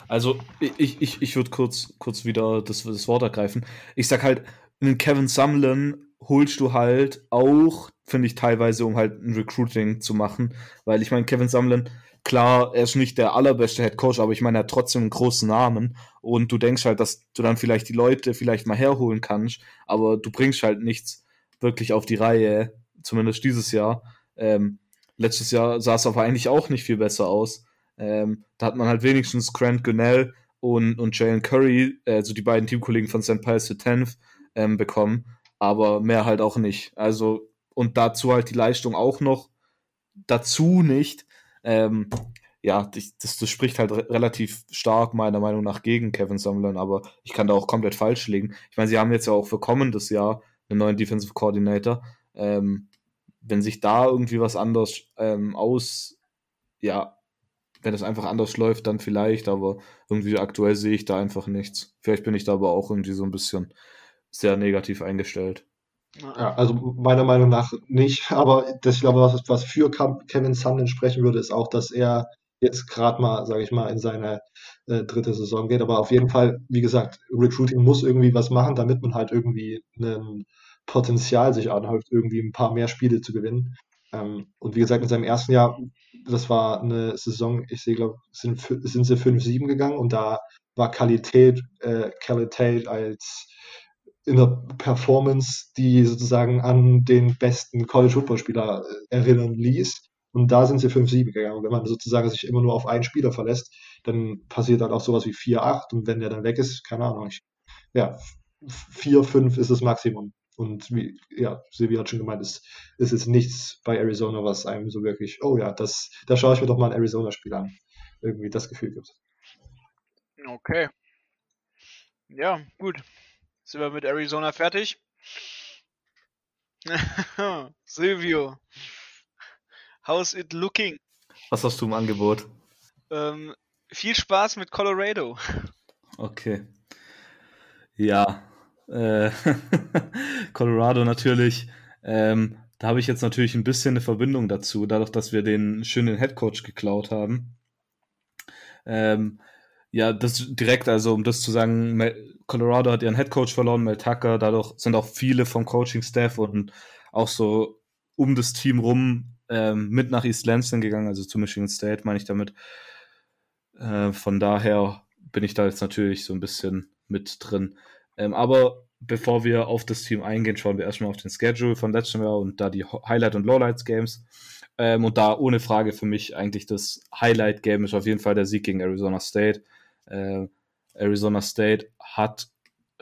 Also, ich, ich, ich würde kurz, kurz wieder das, das Wort ergreifen. Ich sag halt, einen Kevin Sumlin holst du halt auch, finde ich, teilweise, um halt ein Recruiting zu machen. Weil ich meine, Kevin Sumlin, klar, er ist nicht der allerbeste Head Coach, aber ich meine, er hat trotzdem einen großen Namen. Und du denkst halt, dass du dann vielleicht die Leute vielleicht mal herholen kannst, aber du bringst halt nichts wirklich auf die Reihe, zumindest dieses Jahr. Ähm, letztes Jahr sah es aber eigentlich auch nicht viel besser aus. Ähm, da hat man halt wenigstens Grant Gunnell und, und Jalen Curry, also die beiden Teamkollegen von St. Pius X, ähm, bekommen, aber mehr halt auch nicht. Also, und dazu halt die Leistung auch noch dazu nicht. Ähm, ja, das, das spricht halt re relativ stark meiner Meinung nach gegen Kevin Sumlin, aber ich kann da auch komplett falsch liegen. Ich meine, sie haben jetzt ja auch für kommendes Jahr einen neuen Defensive Coordinator. Ähm, wenn sich da irgendwie was anders ähm, aus, ja, wenn es einfach anders läuft, dann vielleicht, aber irgendwie aktuell sehe ich da einfach nichts. Vielleicht bin ich da aber auch irgendwie so ein bisschen sehr negativ eingestellt. Ja, also meiner Meinung nach nicht, aber das, ich glaube, was, was für Kevin Sumlin sprechen würde, ist auch, dass er jetzt gerade mal, sage ich mal, in seine äh, dritte Saison geht. Aber auf jeden Fall, wie gesagt, Recruiting muss irgendwie was machen, damit man halt irgendwie ein Potenzial sich anhäuft, irgendwie ein paar mehr Spiele zu gewinnen. Ähm, und wie gesagt, in seinem ersten Jahr das war eine Saison, ich sehe, glaube sind, sind sie 5-7 gegangen und da war Qualität, äh, Qualität als in der Performance, die sozusagen an den besten College-Football-Spieler äh, erinnern ließ. Und da sind sie 5-7 gegangen. Und wenn man sozusagen sich immer nur auf einen Spieler verlässt, dann passiert dann auch sowas wie 4-8. Und wenn der dann weg ist, keine Ahnung, ich, ja, 4-5 ist das Maximum. Und wie, ja, Silvia hat schon gemeint, es ist jetzt nichts bei Arizona, was einem so wirklich, oh ja, das, da schaue ich mir doch mal ein Arizona-Spiel an. Irgendwie das Gefühl gibt. Okay. Ja, gut. Sind wir mit Arizona fertig? Silvio, how's it looking? Was hast du im Angebot? Ähm, viel Spaß mit Colorado. Okay. Ja, äh, Colorado natürlich. Ähm, da habe ich jetzt natürlich ein bisschen eine Verbindung dazu, dadurch, dass wir den schönen Headcoach geklaut haben. Ähm, ja, das direkt, also um das zu sagen, Colorado hat ihren Headcoach verloren, Mel Tucker, dadurch sind auch viele vom Coaching-Staff und auch so um das Team rum ähm, mit nach East Lansing gegangen, also zu Michigan State, meine ich damit. Äh, von daher bin ich da jetzt natürlich so ein bisschen mit drin. Ähm, aber bevor wir auf das Team eingehen, schauen wir erstmal auf den Schedule von letztem Jahr und da die Highlight- und Lowlights-Games. Ähm, und da ohne Frage für mich eigentlich das Highlight-Game ist auf jeden Fall der Sieg gegen Arizona State. Äh, Arizona State hat,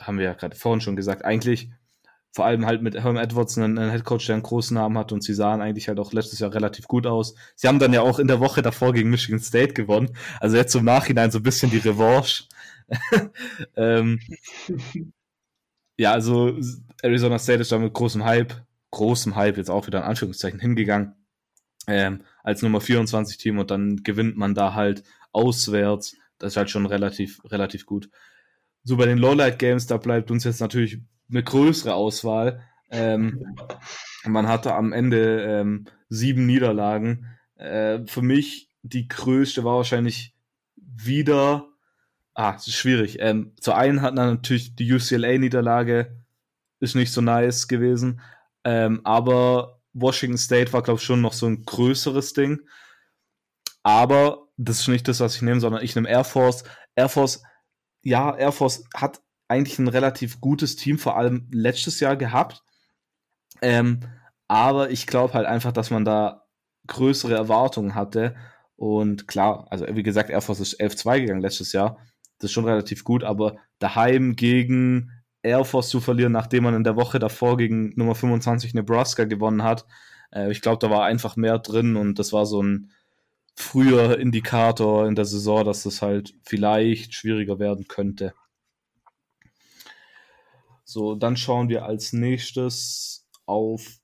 haben wir ja gerade vorhin schon gesagt, eigentlich vor allem halt mit Herm Edwards einen, einen Headcoach, der einen großen Namen hat und sie sahen eigentlich halt auch letztes Jahr relativ gut aus. Sie haben dann ja auch in der Woche davor gegen Michigan State gewonnen. Also jetzt im Nachhinein so ein bisschen die Revanche. ähm, ja, also Arizona State ist da mit großem Hype, großem Hype jetzt auch wieder in Anführungszeichen hingegangen, ähm, als Nummer 24 Team und dann gewinnt man da halt auswärts. Das ist halt schon relativ, relativ gut. So bei den Lowlight Games, da bleibt uns jetzt natürlich eine größere Auswahl. Ähm, man hatte am Ende ähm, sieben Niederlagen. Äh, für mich die größte war wahrscheinlich wieder Ah, es ist schwierig. Ähm, zu einen hat man natürlich die UCLA-Niederlage, ist nicht so nice gewesen. Ähm, aber Washington State war, glaube ich, schon noch so ein größeres Ding. Aber das ist nicht das, was ich nehme, sondern ich nehme Air Force. Air Force, ja, Air Force hat eigentlich ein relativ gutes Team, vor allem letztes Jahr gehabt. Ähm, aber ich glaube halt einfach, dass man da größere Erwartungen hatte. Und klar, also wie gesagt, Air Force ist 11-2 gegangen letztes Jahr. Das ist schon relativ gut, aber daheim gegen Air Force zu verlieren, nachdem man in der Woche davor gegen Nummer 25 Nebraska gewonnen hat, äh, ich glaube, da war einfach mehr drin und das war so ein früher Indikator in der Saison, dass das halt vielleicht schwieriger werden könnte. So, dann schauen wir als nächstes auf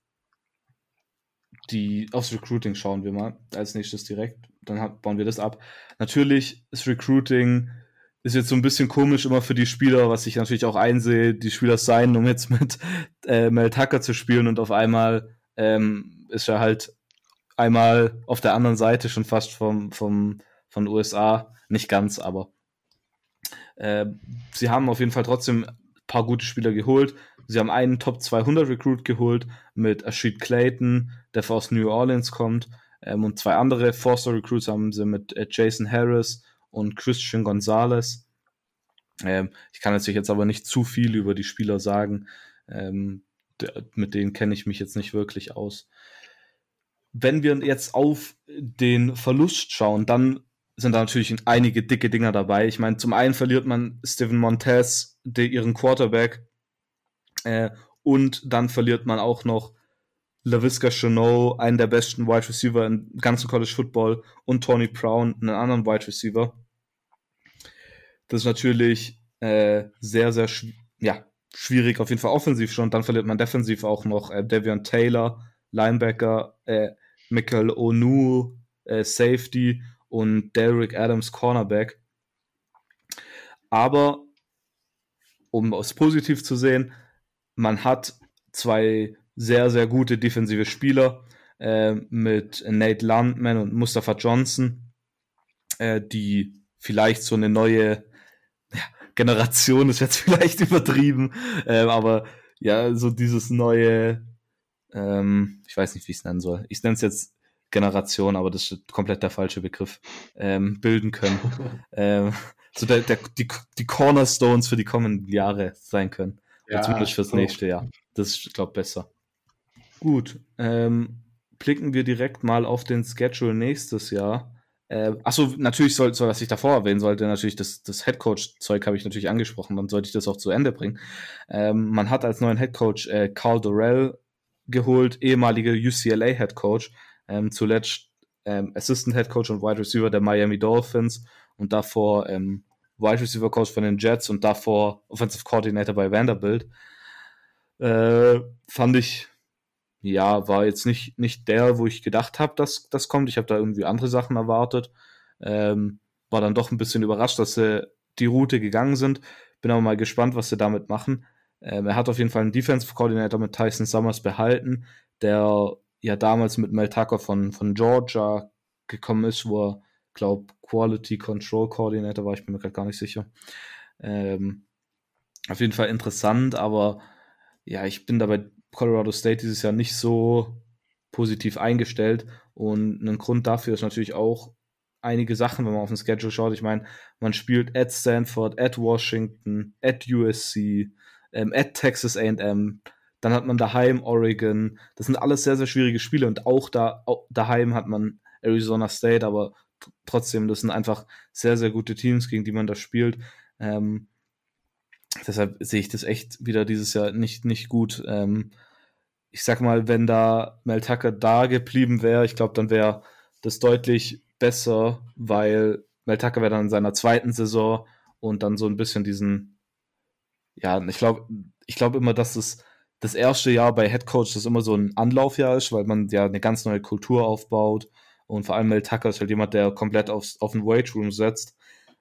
die, aufs Recruiting schauen wir mal als nächstes direkt. Dann bauen wir das ab. Natürlich ist Recruiting ist jetzt so ein bisschen komisch immer für die Spieler, was ich natürlich auch einsehe, die Spieler sein, um jetzt mit äh, Mel Tucker zu spielen und auf einmal ähm, ist er halt einmal auf der anderen Seite schon fast vom, vom, von USA. Nicht ganz, aber äh, sie haben auf jeden Fall trotzdem ein paar gute Spieler geholt. Sie haben einen Top 200 Recruit geholt mit Ashid Clayton, der aus New Orleans kommt. Ähm, und zwei andere Four-Star Recruits haben sie mit äh, Jason Harris und Christian Gonzalez. Ähm, ich kann jetzt aber nicht zu viel über die Spieler sagen. Ähm, mit denen kenne ich mich jetzt nicht wirklich aus. Wenn wir jetzt auf den Verlust schauen, dann sind da natürlich einige dicke Dinger dabei. Ich meine, zum einen verliert man Steven Montez, ihren Quarterback, äh, und dann verliert man auch noch LaVisca Chanot, einen der besten Wide Receiver im ganzen College Football, und Tony Brown, einen anderen Wide Receiver. Das ist natürlich äh, sehr, sehr sch ja, schwierig, auf jeden Fall offensiv schon. Dann verliert man defensiv auch noch äh, Devion Taylor, Linebacker, äh, Michael Onu, äh, Safety und Derrick Adams, Cornerback. Aber um es positiv zu sehen, man hat zwei sehr, sehr gute defensive Spieler äh, mit Nate Landman und Mustafa Johnson, äh, die vielleicht so eine neue ja, Generation ist jetzt vielleicht übertrieben, äh, aber ja, so dieses neue, ähm, ich weiß nicht, wie ich es nennen soll. Ich nenne es jetzt Generation, aber das ist komplett der falsche Begriff, ähm, bilden können. ähm, so der, der, die, die Cornerstones für die kommenden Jahre sein können. Ja, zumindest fürs so. nächste Jahr. Das ist, glaube ich, besser. Gut, ähm, blicken wir direkt mal auf den Schedule nächstes Jahr. Äh, achso, natürlich soll, soll, was ich davor erwähnen sollte, natürlich das, das Headcoach-Zeug habe ich natürlich angesprochen, dann sollte ich das auch zu Ende bringen. Ähm, man hat als neuen Headcoach äh, Carl Dorrell geholt, ehemaliger UCLA-Headcoach, ähm, zuletzt ähm, Assistant Headcoach und Wide Receiver der Miami Dolphins und davor ähm, Wide Receiver Coach von den Jets und davor Offensive Coordinator bei Vanderbilt. Äh, fand ich, ja, war jetzt nicht, nicht der, wo ich gedacht habe, dass das kommt. Ich habe da irgendwie andere Sachen erwartet. Ähm, war dann doch ein bisschen überrascht, dass sie die Route gegangen sind. Bin aber mal gespannt, was sie damit machen. Ähm, er hat auf jeden Fall einen Defensive Coordinator mit Tyson Summers behalten, der ja damals mit Mel Tucker von, von Georgia gekommen ist, wo er, glaube Quality Control Coordinator war, ich bin mir gerade gar nicht sicher. Ähm, auf jeden Fall interessant, aber ja, ich bin da bei Colorado State dieses Jahr nicht so positiv eingestellt und ein Grund dafür ist natürlich auch einige Sachen, wenn man auf den Schedule schaut. Ich meine, man spielt at Stanford, at Washington, at USC, ähm, at Texas A&M, dann hat man daheim Oregon. Das sind alles sehr, sehr schwierige Spiele und auch da daheim hat man Arizona State, aber trotzdem, das sind einfach sehr, sehr gute Teams, gegen die man da spielt. Ähm, deshalb sehe ich das echt wieder dieses Jahr nicht, nicht gut. Ähm, ich sag mal, wenn da Mel Tucker da geblieben wäre, ich glaube, dann wäre das deutlich besser, weil Mel Tucker wäre dann in seiner zweiten Saison und dann so ein bisschen diesen, ja, ich glaube, ich glaube immer, dass es das erste Jahr bei Head Coach das immer so ein Anlaufjahr ist, weil man ja eine ganz neue Kultur aufbaut. Und vor allem Mel Tucker ist halt jemand, der komplett aufs, auf den Wage Room setzt.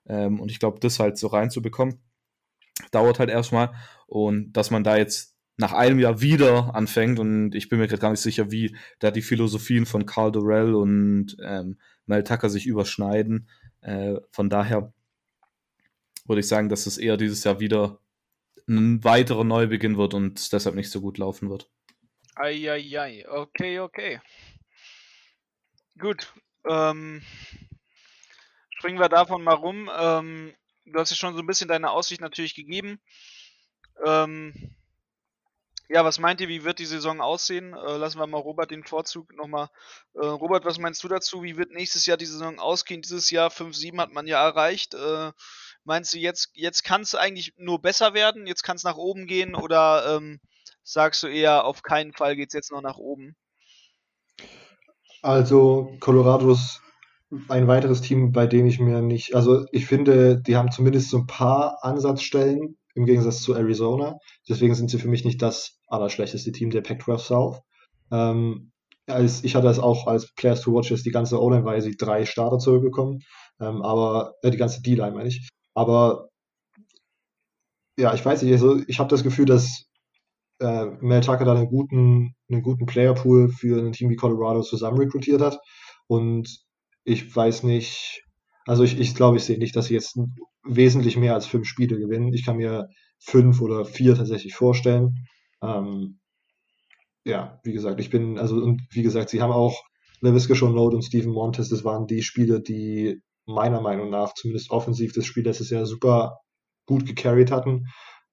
Ähm, und ich glaube, das halt so reinzubekommen, dauert halt erstmal. Und dass man da jetzt nach einem Jahr wieder anfängt und ich bin mir gerade gar nicht sicher, wie da die Philosophien von Carl Durrell und ähm, Mel Tucker sich überschneiden. Äh, von daher würde ich sagen, dass es eher dieses Jahr wieder ein weiterer Neubeginn wird und deshalb nicht so gut laufen wird. Eieiei, okay, okay. Gut, ähm, springen wir davon mal rum. Ähm, du hast ja schon so ein bisschen deine Aussicht natürlich gegeben. Ähm, ja, was meint ihr, wie wird die Saison aussehen? Äh, lassen wir mal Robert den Vorzug nochmal. Äh, Robert, was meinst du dazu? Wie wird nächstes Jahr die Saison ausgehen? Dieses Jahr 5-7 hat man ja erreicht. Äh, meinst du, jetzt, jetzt kann es eigentlich nur besser werden? Jetzt kann es nach oben gehen? Oder ähm, sagst du eher, auf keinen Fall geht es jetzt noch nach oben? Also, Colorado ist ein weiteres Team, bei dem ich mir nicht, also ich finde, die haben zumindest so ein paar Ansatzstellen im Gegensatz zu Arizona. Deswegen sind sie für mich nicht das allerschlechteste Team der Pac-12 South. Ähm, als, ich hatte das auch als Players to Watch, die ganze O-Line, weil sie drei Starter zurückbekommen, ähm, aber äh, die ganze D-Line meine ich. Aber ja, ich weiß nicht, also ich habe das Gefühl, dass äh, Mel Tucker da einen guten, einen guten Playerpool für ein Team wie Colorado zusammen rekrutiert hat. Und ich weiß nicht, also ich, ich glaube, ich sehe nicht, dass sie jetzt wesentlich mehr als fünf Spiele gewinnen. Ich kann mir fünf oder vier tatsächlich vorstellen. Ähm, ja, wie gesagt, ich bin, also, und wie gesagt, sie haben auch LaVisca Node und Steven Montes, das waren die Spieler, die meiner Meinung nach zumindest offensiv das Spiel letztes Jahr super gut gecarried hatten.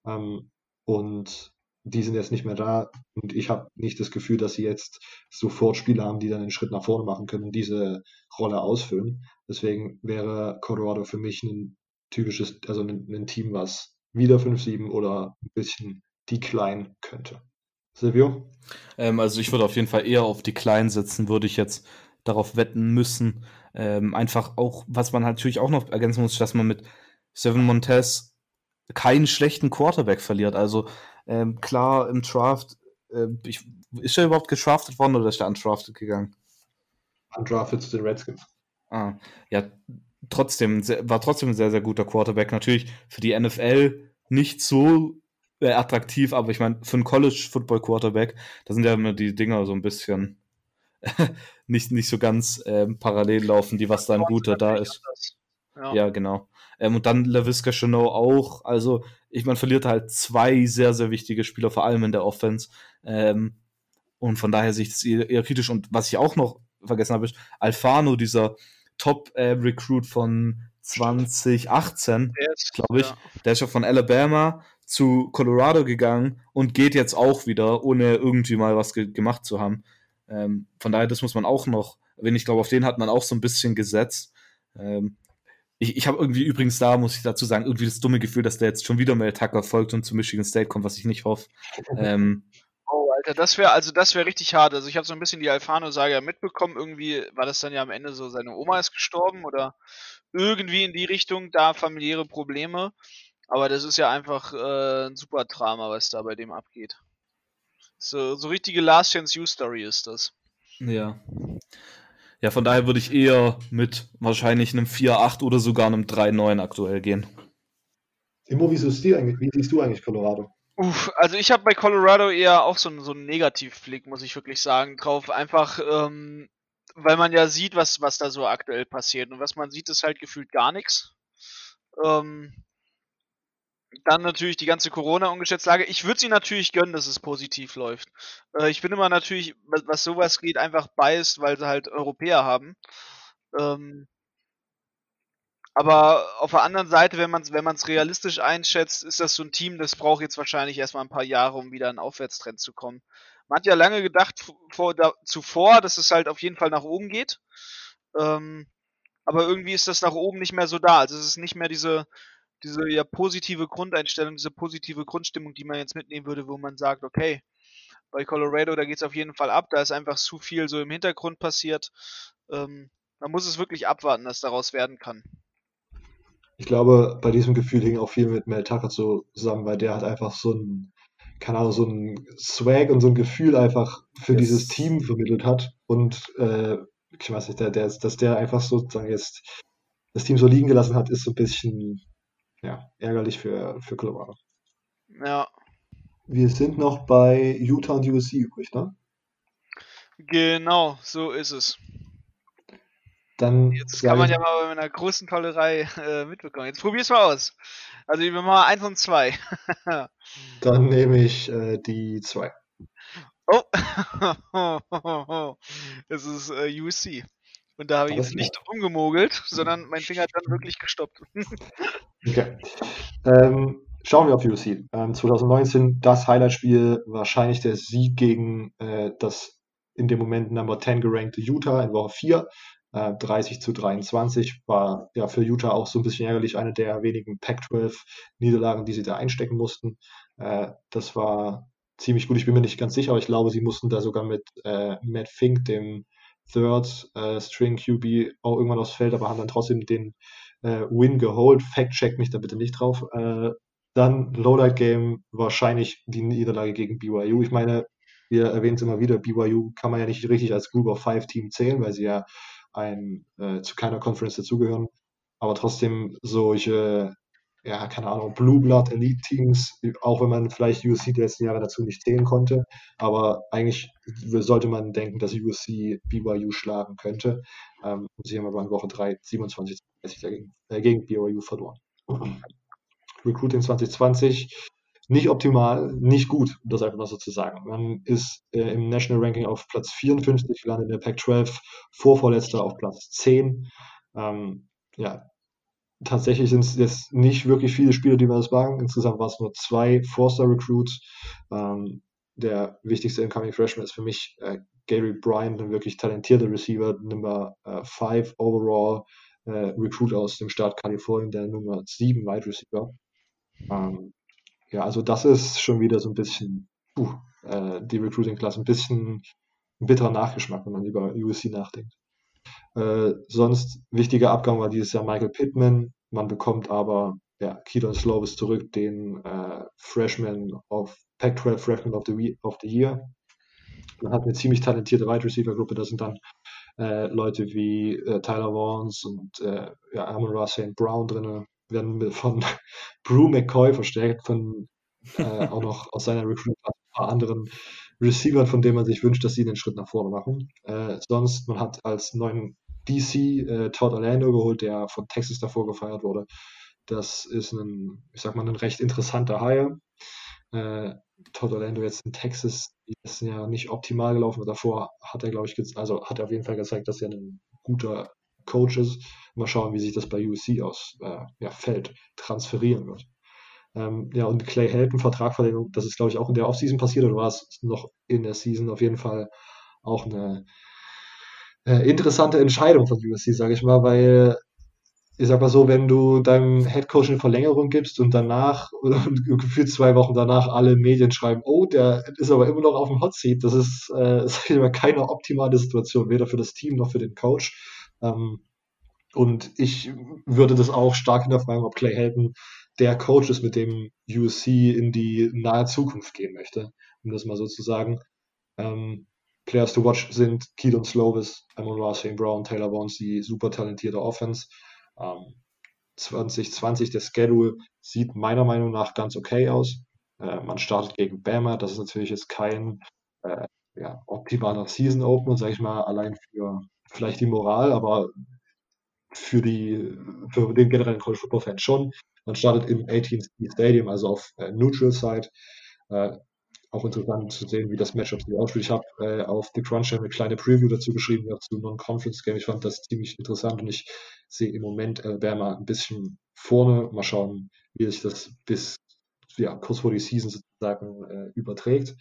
Ähm, und die sind jetzt nicht mehr da und ich habe nicht das Gefühl, dass sie jetzt sofort Spieler haben, die dann einen Schritt nach vorne machen können und diese Rolle ausfüllen. Deswegen wäre Colorado für mich ein typisches, also ein, ein Team, was wieder 5-7 oder ein bisschen decline könnte. Silvio? Ähm, also ich würde auf jeden Fall eher auf Decline setzen, würde ich jetzt darauf wetten müssen. Ähm, einfach auch, was man natürlich auch noch ergänzen muss, dass man mit Seven Montez keinen schlechten Quarterback verliert. Also ähm, klar, im Draft, äh, ich, ist er überhaupt getraftet worden oder ist er undrafted gegangen? Undrafted zu den Redskins. Ah, ja, trotzdem, war trotzdem ein sehr, sehr guter Quarterback. Natürlich für die NFL nicht so äh, attraktiv, aber ich meine, für einen College-Football-Quarterback, da sind ja immer die Dinger so ein bisschen nicht, nicht so ganz ähm, parallel laufen, die was da ein guter da ist. Ja. ja, genau. Ähm, und dann LaVisca Chanot auch. Also, ich meine, verliert halt zwei sehr, sehr wichtige Spieler, vor allem in der Offense. Ähm, und von daher sehe ich das eher, eher, kritisch. Und was ich auch noch vergessen habe, ist Alfano, dieser Top-Recruit äh, von 2018, glaube ich. Ja. Der ist ja von Alabama zu Colorado gegangen und geht jetzt auch wieder, ohne irgendwie mal was ge gemacht zu haben. Ähm, von daher, das muss man auch noch, wenn ich glaube, auf den hat man auch so ein bisschen gesetzt. Ähm, ich, ich habe irgendwie übrigens da, muss ich dazu sagen, irgendwie das dumme Gefühl, dass der jetzt schon wieder Mel Tucker folgt und zu Michigan State kommt, was ich nicht hoffe. Ähm, oh, Alter, das wäre also das wäre richtig hart. Also ich habe so ein bisschen die Alfano-Saga mitbekommen. Irgendwie war das dann ja am Ende so, seine Oma ist gestorben oder irgendwie in die Richtung, da familiäre Probleme. Aber das ist ja einfach äh, ein super Drama, was da bei dem abgeht. So, so richtige Last Chance You-Story ist das. Ja. Ja, von daher würde ich eher mit wahrscheinlich einem 4-8 oder sogar einem 3-9 aktuell gehen. Immo, wie siehst du eigentlich, wie siehst du eigentlich Colorado? Uff, also ich habe bei Colorado eher auch so, so einen Negativblick, muss ich wirklich sagen, drauf. Einfach, ähm, weil man ja sieht, was, was da so aktuell passiert. Und was man sieht, ist halt gefühlt gar nichts. Ähm, dann natürlich die ganze Corona-Ungeschätztlage. Ich würde sie natürlich gönnen, dass es positiv läuft. Äh, ich bin immer natürlich, was, was sowas geht, einfach biased, weil sie halt Europäer haben. Ähm, aber auf der anderen Seite, wenn man es wenn man's realistisch einschätzt, ist das so ein Team, das braucht jetzt wahrscheinlich erstmal ein paar Jahre, um wieder in einen Aufwärtstrend zu kommen. Man hat ja lange gedacht vor, da, zuvor, dass es halt auf jeden Fall nach oben geht. Ähm, aber irgendwie ist das nach oben nicht mehr so da. Also es ist nicht mehr diese, diese ja positive Grundeinstellung, diese positive Grundstimmung, die man jetzt mitnehmen würde, wo man sagt, okay, bei Colorado, da geht es auf jeden Fall ab, da ist einfach zu viel so im Hintergrund passiert. Ähm, man muss es wirklich abwarten, dass daraus werden kann. Ich glaube, bei diesem Gefühl hing auch viel mit Mel Tucker zusammen, weil der hat einfach so ein, keine Ahnung, so ein Swag und so ein Gefühl einfach für yes. dieses Team vermittelt hat. Und äh, ich weiß nicht, der, der, dass der einfach sozusagen jetzt das Team so liegen gelassen hat, ist so ein bisschen ja, ärgerlich für, für Colorado. Ja. Wir sind noch bei Utah und USC übrig, ne? Genau, so ist es. Dann Jetzt kann man ja mal bei einer großen Tollerei äh, mitbekommen. Jetzt probier's mal aus. Also wir machen mal eins und zwei. Dann nehme ich äh, die zwei. Oh, es ist äh, USC. Und da habe ich jetzt nicht rumgemogelt, sondern mein Finger hat dann wirklich gestoppt. Okay. Ähm, schauen wir auf USC. Ähm, 2019 das Highlight-Spiel, wahrscheinlich der Sieg gegen äh, das in dem Moment Number 10 gerankte Utah in Woche 4. Äh, 30 zu 23 war ja für Utah auch so ein bisschen ärgerlich, eine der wenigen Pac-12 Niederlagen, die sie da einstecken mussten. Äh, das war ziemlich gut. Ich bin mir nicht ganz sicher, aber ich glaube, sie mussten da sogar mit äh, Matt Fink, dem Third äh, String QB, auch irgendwann aufs Feld, aber haben dann trotzdem den äh, Win geholt. Fact-check mich da bitte nicht drauf. Äh, dann Lowlight Game, wahrscheinlich die Niederlage gegen BYU. Ich meine, wir erwähnen es immer wieder, BYU kann man ja nicht richtig als Group of Five Team zählen, weil sie ja ein, äh, zu keiner Conference dazugehören. Aber trotzdem solche ja, keine Ahnung, Blue Blood Elite Teams, auch wenn man vielleicht USC die letzten Jahre dazu nicht zählen konnte. Aber eigentlich sollte man denken, dass USC BYU schlagen könnte. Ähm, sie haben aber in Woche 3 27 dagegen, äh, gegen BYU verloren. Recruiting 2020 nicht optimal, nicht gut, um das einfach mal so zu sagen. Man ist äh, im National Ranking auf Platz 54 gelandet, in der Pac-12, vorvorletzter auf Platz 10. Ähm, ja, tatsächlich sind es jetzt nicht wirklich viele Spieler, die wir das wagen. Insgesamt waren es nur zwei Four-Star-Recruits. Ähm, der wichtigste Incoming Freshman ist für mich äh, Gary Bryant, ein wirklich talentierter Receiver, Nummer 5 äh, overall äh, Recruit aus dem Staat Kalifornien, der Nummer 7 Wide Receiver. Ähm, ja, also das ist schon wieder so ein bisschen uh, äh, die Recruiting-Klasse, ein bisschen ein bitterer Nachgeschmack, wenn man über USC nachdenkt. Äh, sonst wichtiger Abgang war dieses Jahr Michael Pittman. Man bekommt aber ja, Keaton Slovis zurück, den äh, Freshman of Pac-12 Freshman of the, of the Year. Man hat eine ziemlich talentierte Wide Receiver Gruppe. Da sind dann äh, Leute wie äh, Tyler Vaughns und äh, ja, Amon Ross St. Brown drin. Werden von Brew McCoy verstärkt, von äh, auch noch aus seiner Recruit ein paar anderen Receivern, von denen man sich wünscht, dass sie den Schritt nach vorne machen. Äh, sonst, man hat als neuen DC äh, Todd Orlando geholt, der von Texas davor gefeiert wurde. Das ist ein, ich sag mal, ein recht interessanter Hire. Äh, Todd Orlando jetzt in Texas ist ja nicht optimal gelaufen. Davor hat er, glaube ich, also hat er auf jeden Fall gezeigt, dass er ein guter Coach ist. Mal schauen, wie sich das bei USC aus äh, ja, Feld transferieren wird. Ähm, ja, und Clay Helton, Vertragverlängerung, das ist, glaube ich, auch in der Offseason passiert oder war es noch in der Season auf jeden Fall auch eine äh, interessante Entscheidung von USC, sage ich mal, weil ich sag mal so, wenn du deinem Headcoach eine Verlängerung gibst und danach, oder gefühlt zwei Wochen danach alle Medien schreiben, oh, der ist aber immer noch auf dem Hot Seat, das ist, äh, sag ich mal, keine optimale Situation, weder für das Team noch für den Coach. Ähm, und ich würde das auch stark hinterfragen, ob Clay Helton der Coach ist, mit dem USC in die nahe Zukunft gehen möchte, um das mal so zu sagen. Ähm, Players to watch sind Keaton Slovis, Amon Ross, St. Brown, Taylor Vaughns, die super talentierte Offense. Ähm, 2020, der Schedule sieht meiner Meinung nach ganz okay aus. Äh, man startet gegen Bama, das ist natürlich jetzt kein äh, ja, optimaler Season Opener, sage ich mal, allein für vielleicht die Moral, aber für, die, für den generellen College Football Fan schon. Man startet im AT&T Stadium, also auf äh, Neutral Side. Äh, auch interessant zu sehen, wie das Matchup sich ausspielt. Ich habe äh, auf The Crunch eine kleine Preview dazu geschrieben, ja, zu Non-Conference Game. Ich fand das ziemlich interessant und ich sehe im Moment Alabama ein bisschen vorne. Mal schauen, wie sich das bis ja, kurz vor die Season sozusagen äh, überträgt.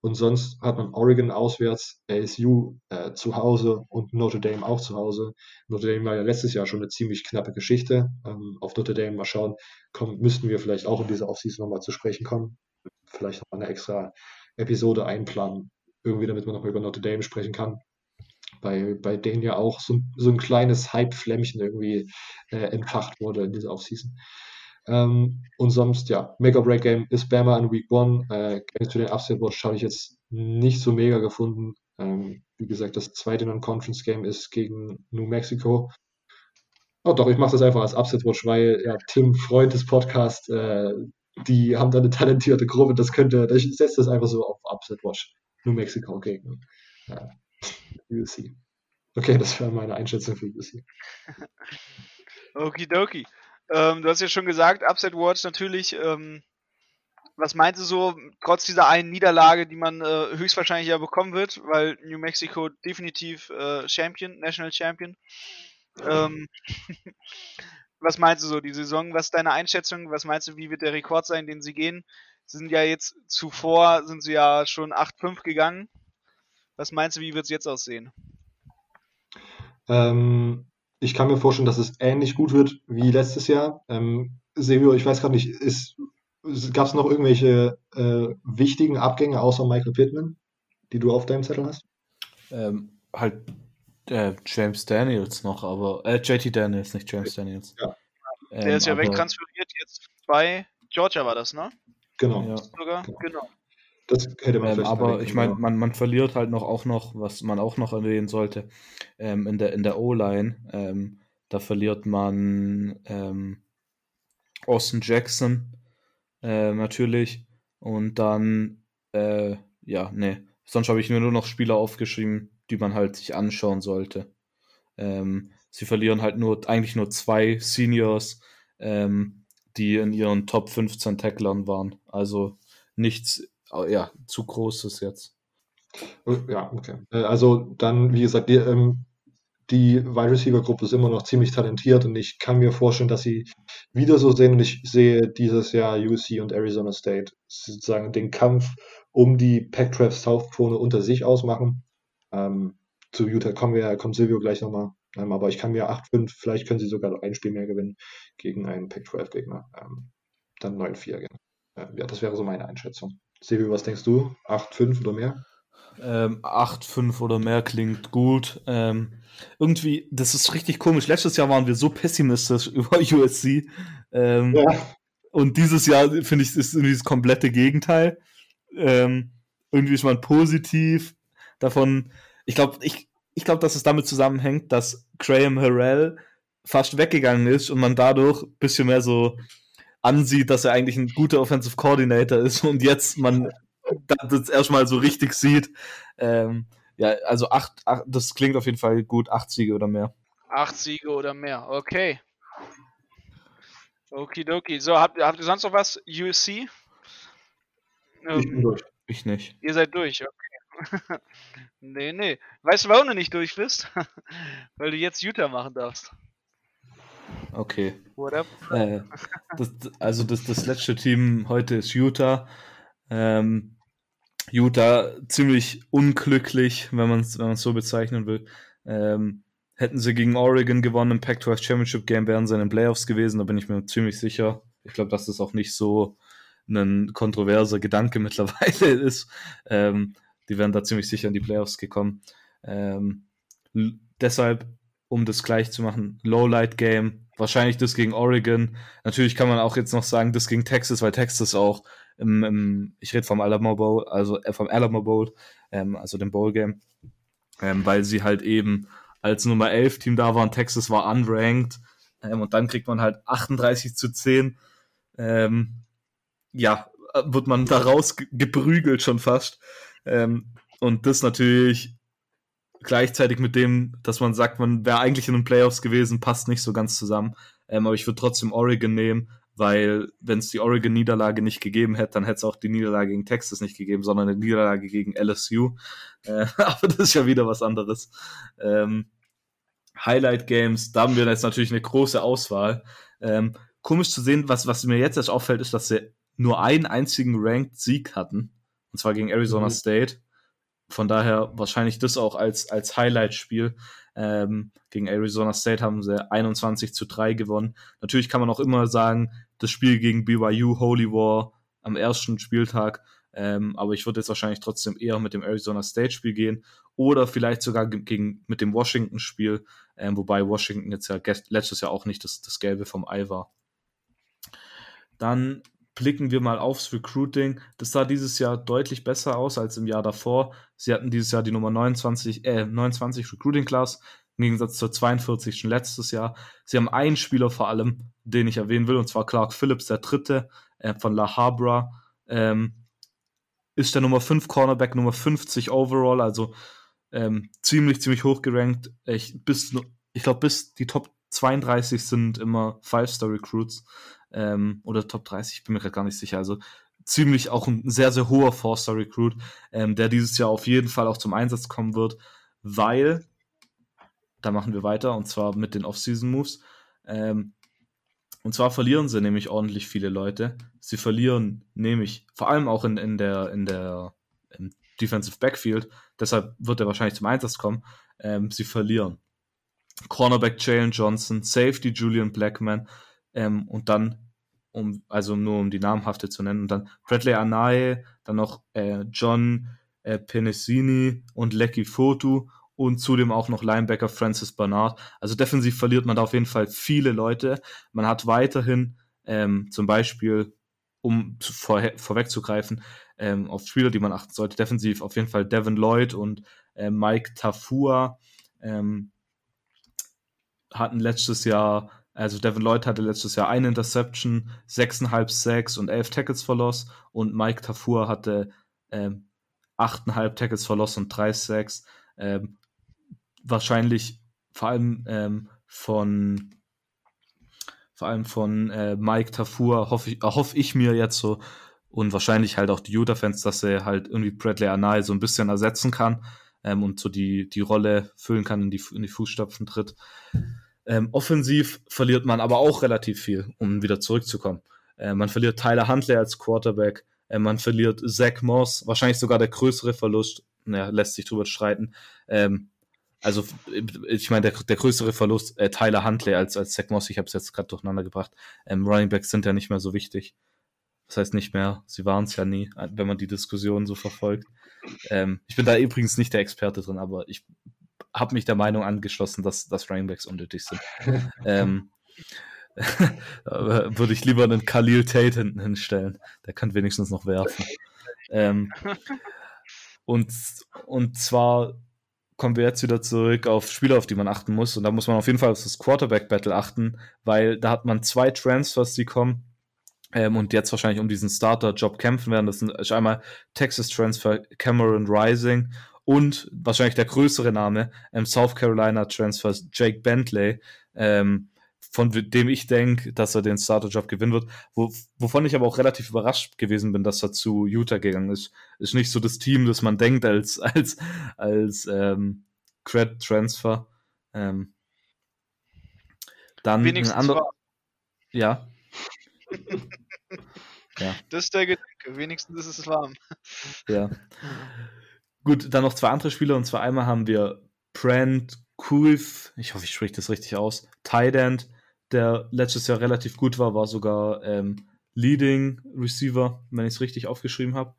Und sonst hat man Oregon auswärts, ASU äh, zu Hause und Notre Dame auch zu Hause. Notre Dame war ja letztes Jahr schon eine ziemlich knappe Geschichte. Ähm, auf Notre Dame mal schauen, kommen, müssten wir vielleicht auch in dieser Offseason nochmal zu sprechen kommen. Vielleicht noch eine extra Episode einplanen, irgendwie, damit man noch über Notre Dame sprechen kann. Bei, bei denen ja auch so, so ein kleines Hype-Flämmchen irgendwie äh, entfacht wurde in dieser Offseason. Ähm, und sonst, ja, Make-or-Break-Game ist Bama in Week 1. Äh, Games für den Upset Watch habe ich jetzt nicht so mega gefunden. Ähm, wie gesagt, das zweite Non-Conference-Game ist gegen New Mexico. Oh doch, ich mache das einfach als Upset Watch, weil ja, Tim, Freund des Podcasts, äh, die haben da eine talentierte Gruppe. Das könnte, ich setze das einfach so auf Upset Watch. New Mexico gegen ja, USC. Okay, das wäre meine Einschätzung für USC. Okidoki. Ähm, du hast ja schon gesagt, Upset Watch natürlich. Ähm, was meinst du so, trotz dieser einen Niederlage, die man äh, höchstwahrscheinlich ja bekommen wird, weil New Mexico definitiv äh, Champion, National Champion. Ähm, was meinst du so, die Saison, was ist deine Einschätzung? Was meinst du, wie wird der Rekord sein, den sie gehen? Sie sind ja jetzt zuvor, sind sie ja schon 8-5 gegangen. Was meinst du, wie wird es jetzt aussehen? Ähm, ich kann mir vorstellen, dass es ähnlich gut wird wie letztes Jahr. Ähm, Silvio, ich weiß gerade nicht, gab es noch irgendwelche äh, wichtigen Abgänge außer Michael Pittman, die du auf deinem Zettel hast? Ähm, halt äh, James Daniels noch, aber äh, JT Daniels, nicht James Daniels. Ja. Der ähm, ist ja wegtransferiert jetzt bei Georgia war das, ne? Genau. Ja. Sogar, genau. genau. Das hätte man ähm, Aber ich meine, man, man verliert halt noch auch noch, was man auch noch erwähnen sollte, ähm, in der, in der O-Line, ähm, da verliert man ähm, Austin Jackson äh, natürlich und dann, äh, ja, ne, sonst habe ich mir nur noch Spieler aufgeschrieben, die man halt sich anschauen sollte. Ähm, sie verlieren halt nur, eigentlich nur zwei Seniors, ähm, die in ihren Top 15 Tacklern waren. Also nichts ja, zu großes jetzt. Oh, ja, okay. Äh, also dann, wie gesagt, die, ähm, die Wide Receiver Gruppe ist immer noch ziemlich talentiert und ich kann mir vorstellen, dass sie wieder so sehen und ich sehe dieses Jahr UC und Arizona State sozusagen den Kampf um die Pac-12 South Krone unter sich ausmachen. Ähm, zu Utah kommen wir, kommt Silvio gleich nochmal. Ähm, aber ich kann mir 8-5, vielleicht können sie sogar noch ein Spiel mehr gewinnen gegen einen Pac-12 Gegner. Ähm, dann 9-4. Ja, das wäre so meine Einschätzung. Sebi, was denkst du? 8-5 oder mehr? Ähm, 8-5 oder mehr klingt gut. Ähm, irgendwie, das ist richtig komisch. Letztes Jahr waren wir so pessimistisch über USC. Ähm, ja. Und dieses Jahr, finde ich, ist irgendwie das komplette Gegenteil. Ähm, irgendwie ist man positiv davon. Ich glaube, ich, ich glaube, dass es damit zusammenhängt, dass Graham Harrell fast weggegangen ist und man dadurch ein bisschen mehr so ansieht, dass er eigentlich ein guter Offensive Coordinator ist und jetzt man das erstmal so richtig sieht. Ähm, ja, also acht, acht, das klingt auf jeden Fall gut, acht Siege oder mehr. Acht Siege oder mehr, okay. Okidoki. So, habt, habt ihr sonst noch was? USC? Ähm, ich bin durch. Ich nicht. Ihr seid durch, okay. nee, nee. Weißt du, warum du nicht durch bist? Weil du jetzt Utah machen darfst. Okay. Äh, das, also das, das letzte Team heute ist Utah. Ähm, Utah ziemlich unglücklich, wenn man es wenn so bezeichnen will. Ähm, hätten sie gegen Oregon gewonnen im Pac-12 Championship Game, wären sie in den Playoffs gewesen, da bin ich mir ziemlich sicher. Ich glaube, dass das auch nicht so ein kontroverser Gedanke mittlerweile ist. Ähm, die wären da ziemlich sicher in die Playoffs gekommen. Ähm, deshalb, um das gleich zu machen, Lowlight Game, wahrscheinlich das gegen Oregon. Natürlich kann man auch jetzt noch sagen, das gegen Texas, weil Texas auch im, im ich rede vom Alamo Bowl, also äh, vom Alamo Bowl, ähm, also dem Bowl Game, ähm, weil sie halt eben als Nummer 11 Team da waren, Texas war unranked ähm, und dann kriegt man halt 38 zu 10. Ähm, ja, wird man da raus geprügelt schon fast. Ähm, und das natürlich gleichzeitig mit dem, dass man sagt, man wäre eigentlich in den Playoffs gewesen, passt nicht so ganz zusammen. Ähm, aber ich würde trotzdem Oregon nehmen, weil wenn es die Oregon-Niederlage nicht gegeben hätte, dann hätte es auch die Niederlage gegen Texas nicht gegeben, sondern eine Niederlage gegen LSU. Äh, aber das ist ja wieder was anderes. Ähm, Highlight Games, da haben wir jetzt natürlich eine große Auswahl. Ähm, komisch zu sehen, was, was mir jetzt erst auffällt, ist, dass sie nur einen einzigen Ranked Sieg hatten. Und zwar gegen Arizona mhm. State. Von daher wahrscheinlich das auch als, als Highlight-Spiel. Ähm, gegen Arizona State haben sie 21 zu 3 gewonnen. Natürlich kann man auch immer sagen, das Spiel gegen BYU Holy War am ersten Spieltag. Ähm, aber ich würde jetzt wahrscheinlich trotzdem eher mit dem Arizona State Spiel gehen oder vielleicht sogar gegen, mit dem Washington Spiel, ähm, wobei Washington jetzt ja letztes Jahr auch nicht das, das Gelbe vom Ei war. Dann blicken wir mal aufs Recruiting. Das sah dieses Jahr deutlich besser aus als im Jahr davor. Sie hatten dieses Jahr die Nummer 29, äh, 29 Recruiting Class im Gegensatz zur 42 schon letztes Jahr. Sie haben einen Spieler vor allem, den ich erwähnen will, und zwar Clark Phillips, der dritte äh, von La Habra. Ähm, ist der Nummer 5 Cornerback, Nummer 50 overall, also ähm, ziemlich, ziemlich hoch gerankt. Ich, ich glaube, bis die Top 32 sind immer Five-Star-Recruits ähm, oder Top 30, ich bin mir gerade gar nicht sicher. Also ziemlich auch ein sehr, sehr hoher Four-Star-Recruit, ähm, der dieses Jahr auf jeden Fall auch zum Einsatz kommen wird, weil, da machen wir weiter, und zwar mit den Off-Season-Moves. Ähm, Und zwar verlieren sie nämlich ordentlich viele Leute. Sie verlieren nämlich, vor allem auch in, in der, in der im Defensive Backfield, deshalb wird er wahrscheinlich zum Einsatz kommen, ähm, sie verlieren. Cornerback Jalen Johnson, Safety Julian Blackman ähm, und dann, um, also nur um die namhafte zu nennen, und dann Bradley Anae, dann noch äh, John äh, Penisini und Lecky Fotu und zudem auch noch Linebacker Francis Bernard. Also defensiv verliert man da auf jeden Fall viele Leute. Man hat weiterhin ähm, zum Beispiel, um vor, vorwegzugreifen, ähm, auf Spieler, die man achten sollte, defensiv auf jeden Fall Devin Lloyd und äh, Mike Tafua ähm, hatten letztes Jahr, also Devin Lloyd hatte letztes Jahr eine Interception, sechseinhalb Sacks und elf Tackles verlost und Mike Tafua hatte ähm, achteinhalb Tackles verlost und drei Sacks. Ähm, wahrscheinlich vor allem ähm, von vor allem von äh, Mike Tafur hoffe ich, erhoffe ich mir jetzt so und wahrscheinlich halt auch die Utah-Fans, dass er halt irgendwie Bradley Anai so ein bisschen ersetzen kann ähm, und so die, die Rolle füllen kann, in die, in die Fußstapfen tritt. Ähm, offensiv verliert man aber auch relativ viel, um wieder zurückzukommen. Äh, man verliert Tyler Huntley als Quarterback, äh, man verliert Zach Moss, wahrscheinlich sogar der größere Verlust, naja, lässt sich drüber streiten. Ähm, also ich meine, der, der größere Verlust, äh, Tyler Huntley als, als Zach Moss, ich habe es jetzt gerade durcheinander gebracht. Ähm, Running Backs sind ja nicht mehr so wichtig. Das heißt nicht mehr, sie waren es ja nie, wenn man die Diskussion so verfolgt. Ähm, ich bin da übrigens nicht der Experte drin, aber ich habe mich der Meinung angeschlossen, dass, dass Running Backs unnötig sind. ähm, würde ich lieber einen Khalil Tate hinten hinstellen. Der kann wenigstens noch werfen. Ähm, und, und zwar kommen wir jetzt wieder zurück auf Spieler, auf die man achten muss. Und da muss man auf jeden Fall auf das Quarterback-Battle achten, weil da hat man zwei Transfers, die kommen ähm, und jetzt wahrscheinlich um diesen Starter-Job kämpfen werden. Das ist einmal Texas Transfer Cameron Rising und wahrscheinlich der größere Name, ähm, South Carolina Transfer Jake Bentley. Ähm, von dem ich denke, dass er den Starter-Job gewinnen wird. Wo, wovon ich aber auch relativ überrascht gewesen bin, dass er zu Utah gegangen ist. Ist nicht so das Team, das man denkt als, als, als ähm, Cred-Transfer. Ähm, dann Wenigstens ein anderer. Ja. ja. Das ist der Gedanke. Wenigstens ist es warm. Ja. Gut, dann noch zwei andere Spieler. Und zwar einmal haben wir Brand Kulf, ich hoffe, ich spreche das richtig aus, Tight End, der letztes Jahr relativ gut war, war sogar ähm, Leading Receiver, wenn ich es richtig aufgeschrieben habe.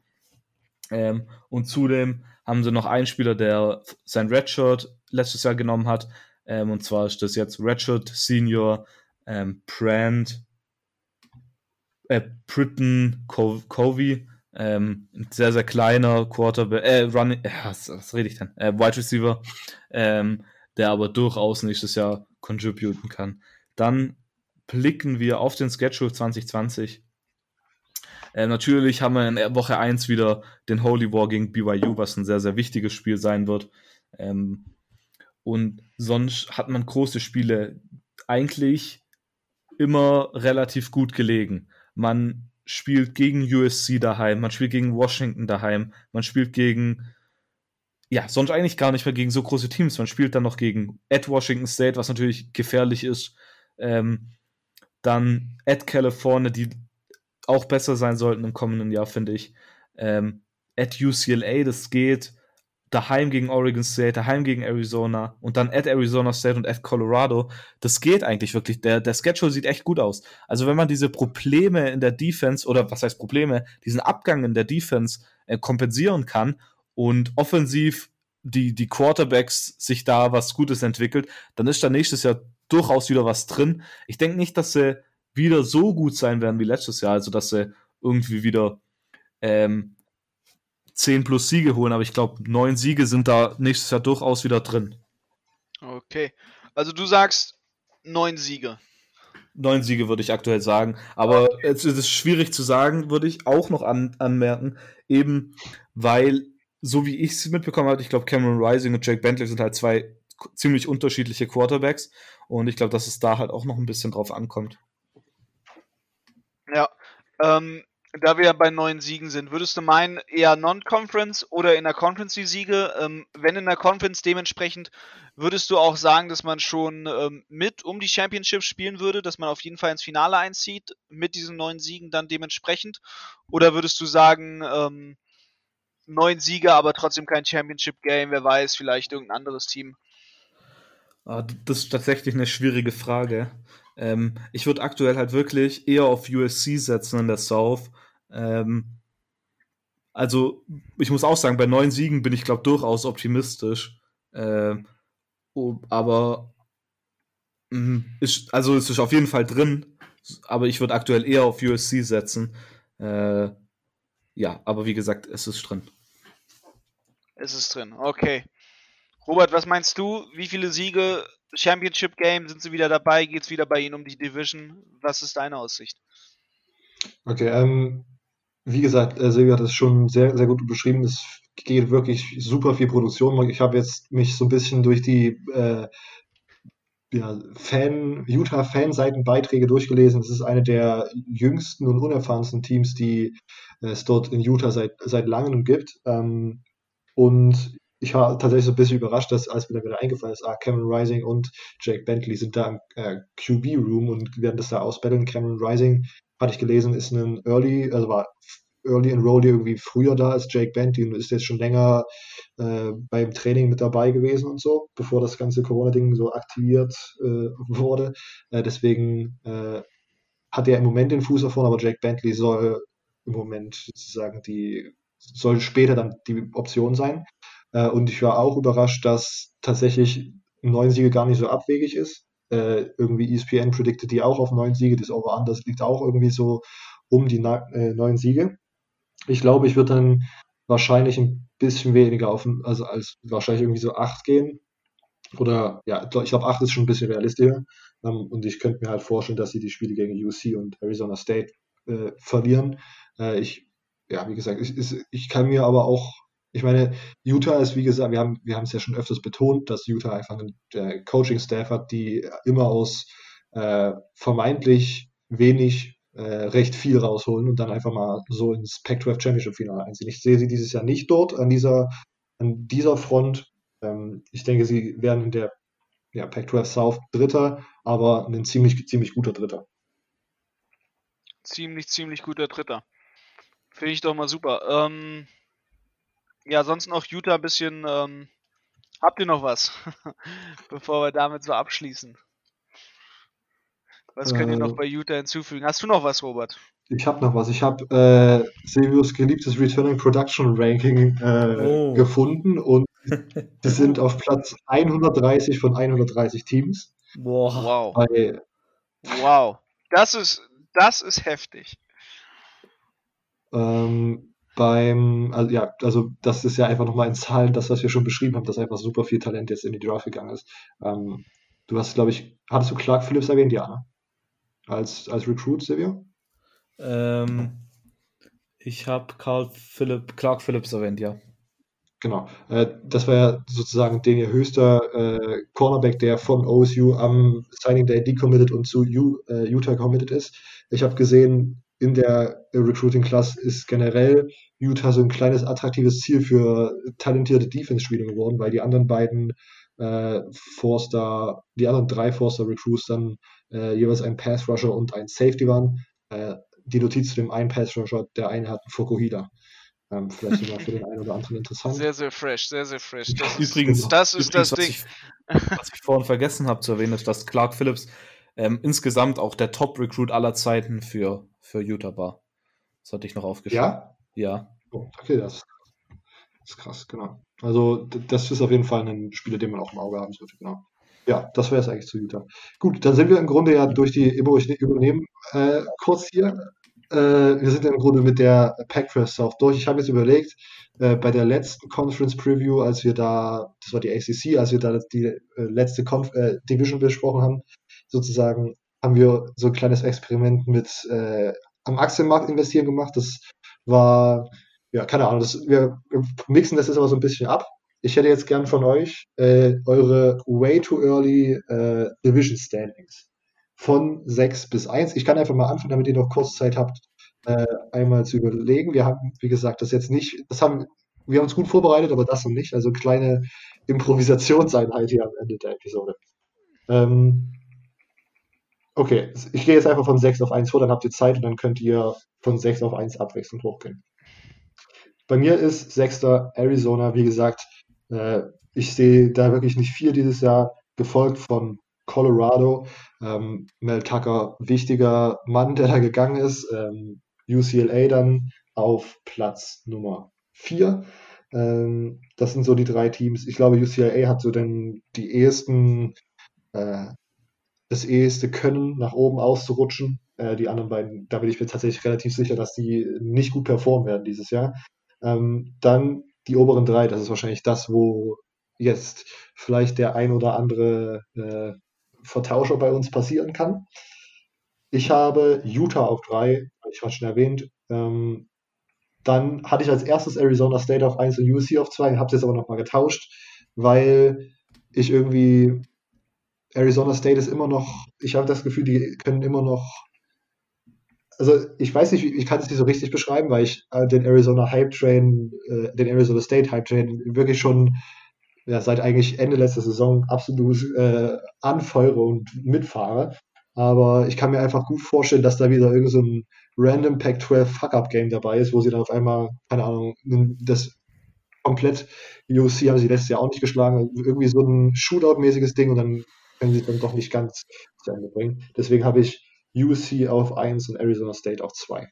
Ähm, und zudem haben sie noch einen Spieler, der sein Redshirt letztes Jahr genommen hat. Ähm, und zwar ist das jetzt Redshirt Senior ähm, Brand äh, Britton Covey. Ähm, ein sehr, sehr kleiner Quarterback, äh, Running, äh, was, was rede ich denn? Äh, Wide Receiver, ähm, der aber durchaus nächstes Jahr contributen kann. Dann blicken wir auf den Schedule 2020. Äh, natürlich haben wir in Woche 1 wieder den Holy War gegen BYU, was ein sehr, sehr wichtiges Spiel sein wird. Ähm, und sonst hat man große Spiele eigentlich immer relativ gut gelegen. Man spielt gegen USC daheim, man spielt gegen Washington daheim, man spielt gegen ja, sonst eigentlich gar nicht mehr gegen so große Teams. Man spielt dann noch gegen at Washington State, was natürlich gefährlich ist. Ähm, dann at California, die auch besser sein sollten im kommenden Jahr, finde ich. Ähm, at UCLA, das geht. Daheim gegen Oregon State, daheim gegen Arizona und dann at Arizona State und at Colorado. Das geht eigentlich wirklich. Der, der Schedule sieht echt gut aus. Also wenn man diese Probleme in der Defense oder was heißt Probleme, diesen Abgang in der Defense äh, kompensieren kann und offensiv die, die Quarterbacks sich da was Gutes entwickelt, dann ist da nächstes Jahr durchaus wieder was drin. Ich denke nicht, dass sie wieder so gut sein werden wie letztes Jahr, also dass sie irgendwie wieder ähm, 10 plus Siege holen, aber ich glaube, neun Siege sind da nächstes Jahr durchaus wieder drin. Okay. Also du sagst neun Siege. Neun Siege würde ich aktuell sagen. Aber es ist schwierig zu sagen, würde ich auch noch an, anmerken, eben weil so wie ich es mitbekommen habe, ich glaube, Cameron Rising und Jake Bentley sind halt zwei ziemlich unterschiedliche Quarterbacks. Und ich glaube, dass es da halt auch noch ein bisschen drauf ankommt. Ja. Ähm, da wir bei neun Siegen sind, würdest du meinen, eher Non-Conference oder in der Conference die Siege? Ähm, wenn in der Conference dementsprechend, würdest du auch sagen, dass man schon ähm, mit um die Championship spielen würde, dass man auf jeden Fall ins Finale einzieht, mit diesen neun Siegen dann dementsprechend? Oder würdest du sagen, ähm, neun Siege, aber trotzdem kein Championship-Game, wer weiß, vielleicht irgendein anderes Team? Ah, das ist tatsächlich eine schwierige Frage. Ähm, ich würde aktuell halt wirklich eher auf USC setzen in der South. Ähm, also, ich muss auch sagen, bei neun Siegen bin ich, glaube durchaus optimistisch. Ähm, aber mh, ist, also es ist auf jeden Fall drin, aber ich würde aktuell eher auf USC setzen. Äh, ja, aber wie gesagt, es ist drin. Es ist drin, okay. Robert, was meinst du? Wie viele Siege Championship Game? Sind sie wieder dabei? Geht es wieder bei ihnen um die Division? Was ist deine Aussicht? Okay, ähm, wie gesagt, äh, Silvia hat es schon sehr, sehr gut beschrieben. Es geht wirklich super viel Produktion. Ich habe jetzt mich so ein bisschen durch die äh, ja, Fan, Utah-Fanseitenbeiträge durchgelesen. Es ist eine der jüngsten und unerfahrensten Teams, die es dort in Utah seit, seit langem gibt. Ähm, und ich war tatsächlich so ein bisschen überrascht, dass als mir dann wieder eingefallen ist, ah, Cameron Rising und Jake Bentley sind da im äh, QB-Room und werden das da ausbetteln. Cameron Rising, hatte ich gelesen, ist ein Early, also war Early Enrollee irgendwie früher da als Jake Bentley und ist jetzt schon länger äh, beim Training mit dabei gewesen und so, bevor das ganze Corona-Ding so aktiviert äh, wurde. Äh, deswegen äh, hat er im Moment den Fuß davon, aber Jake Bentley soll im Moment sozusagen die, soll später dann die Option sein. Äh, und ich war auch überrascht, dass tatsächlich neun Siege gar nicht so abwegig ist. Äh, irgendwie ESPN predicted die auch auf neun Siege. Das Over-Under liegt auch irgendwie so um die äh, neun Siege. Ich glaube, ich würde dann wahrscheinlich ein bisschen weniger auf, also als wahrscheinlich irgendwie so acht gehen. Oder ja, ich glaube, acht ist schon ein bisschen realistischer. Ähm, und ich könnte mir halt vorstellen, dass sie die Spiele gegen UC und Arizona State äh, verlieren. Äh, ich, ja, wie gesagt, ich, ich kann mir aber auch ich meine, Utah ist, wie gesagt, wir haben, wir haben es ja schon öfters betont, dass Utah einfach einen Coaching-Staff hat, die immer aus äh, vermeintlich wenig äh, recht viel rausholen und dann einfach mal so ins Pac-12 Championship-Finale einziehen. Ich sehe sie dieses Jahr nicht dort an dieser, an dieser Front. Ähm, ich denke, sie werden in der ja, Pac-12 South Dritter, aber ein ziemlich, ziemlich guter Dritter. Ziemlich, ziemlich guter Dritter. Finde ich doch mal super. Ähm, ja, sonst noch Utah ein bisschen. Ähm, habt ihr noch was? Bevor wir damit so abschließen. Was könnt ihr noch äh. bei Utah hinzufügen? Hast du noch was, Robert? Ich habe noch was. Ich habe äh, Silvius geliebtes Returning Production Ranking äh, oh. gefunden und die sind auf Platz 130 von 130 Teams. Wow. Bei, wow. Das ist, das ist heftig. Ähm, beim, also ja, also das ist ja einfach nochmal in Zahlen das, was wir schon beschrieben haben, dass einfach super viel Talent jetzt in die Draft gegangen ist. Ähm, du hast, glaube ich, hattest du Clark Phillips erwähnt, ja, ne? Als, als Recruit, Silvio? Ähm, ich habe Philipp, Clark Phillips erwähnt, ja. Genau. Äh, das war ja sozusagen der höchste äh, Cornerback, der von OSU am Signing Day decommitted und zu U, äh, Utah committed ist. Ich habe gesehen, in der Recruiting Class ist generell Utah so ein kleines attraktives Ziel für talentierte Defense-Spieler geworden, weil die anderen beiden äh, Forster, die anderen drei Forster Recruits dann äh, jeweils ein Pass Rusher und ein Safety waren. Äh, die Notiz zu dem einen Pass Rusher, der eine hat einen Fokuhila. Ähm, vielleicht sogar für den einen oder anderen interessant. Sehr, sehr fresh, sehr, sehr fresh. Das übrigens, ist, das ist übrigens, das Ding. Was ich, was ich vorhin vergessen habe zu erwähnen, ist, dass Clark Phillips ähm, insgesamt auch der Top-Recruit aller Zeiten für für Utah war. Das hatte ich noch aufgeschrieben. Ja? Ja. Oh, okay, das, ist krass, genau. Also, das ist auf jeden Fall ein Spieler, den man auch im Auge haben sollte, genau. Ja, das wäre es eigentlich zu Utah. Gut, dann sind wir im Grunde ja durch die Immo, ich übernehmen äh, kurz hier. Äh, wir sind ja im Grunde mit der Pack-12 South durch. Ich habe jetzt überlegt, äh, bei der letzten Conference Preview, als wir da, das war die ACC, als wir da die äh, letzte Conf Division besprochen haben, sozusagen haben wir so ein kleines Experiment mit äh, am Aktienmarkt investieren gemacht. Das war, ja, keine Ahnung, das, wir, mixen das jetzt aber so ein bisschen ab. Ich hätte jetzt gern von euch äh, eure way too early äh, Division Standings von 6 bis 1. Ich kann einfach mal anfangen, damit ihr noch kurz Zeit habt, äh, einmal zu überlegen. Wir haben, wie gesagt, das jetzt nicht, das haben, wir haben uns gut vorbereitet, aber das noch nicht. Also kleine Improvisationseinheit hier am Ende der Episode. Ähm, okay, ich gehe jetzt einfach von 6 auf 1 vor, dann habt ihr Zeit und dann könnt ihr von 6 auf 1 abwechselnd hochgehen. Bei mir ist 6. Arizona, wie gesagt, äh, ich sehe da wirklich nicht viel dieses Jahr, gefolgt von Colorado. Ähm, Mel Tucker, wichtiger Mann, der da gegangen ist. Ähm, UCLA dann auf Platz Nummer 4. Ähm, das sind so die drei Teams. Ich glaube, UCLA hat so denn die ehesten, äh, das eheste Können, nach oben auszurutschen. Äh, die anderen beiden, da bin ich mir tatsächlich relativ sicher, dass die nicht gut performen werden dieses Jahr. Ähm, dann die oberen drei, das ist wahrscheinlich das, wo jetzt vielleicht der ein oder andere äh, Vertauscher bei uns passieren kann. Ich habe Utah auf drei, ich hatte schon erwähnt. Ähm, dann hatte ich als erstes Arizona State auf 1 und UC auf 2, habe es jetzt aber nochmal getauscht, weil ich irgendwie Arizona State ist immer noch, ich habe das Gefühl, die können immer noch, also ich weiß nicht, ich kann es nicht so richtig beschreiben, weil ich äh, den Arizona Hype Train, äh, den Arizona State Hype Train wirklich schon ja, seit eigentlich Ende letzter Saison absolut äh, anfeuere und mitfahre. Aber ich kann mir einfach gut vorstellen, dass da wieder irgend so random Pac-12 Fuck-Up-Game dabei ist, wo sie dann auf einmal, keine Ahnung, das komplett UC haben sie letztes Jahr auch nicht geschlagen, irgendwie so ein Shootout-mäßiges Ding und dann können sie dann doch nicht ganz zu Ende bringen. Deswegen habe ich UC auf 1 und Arizona State auf 2.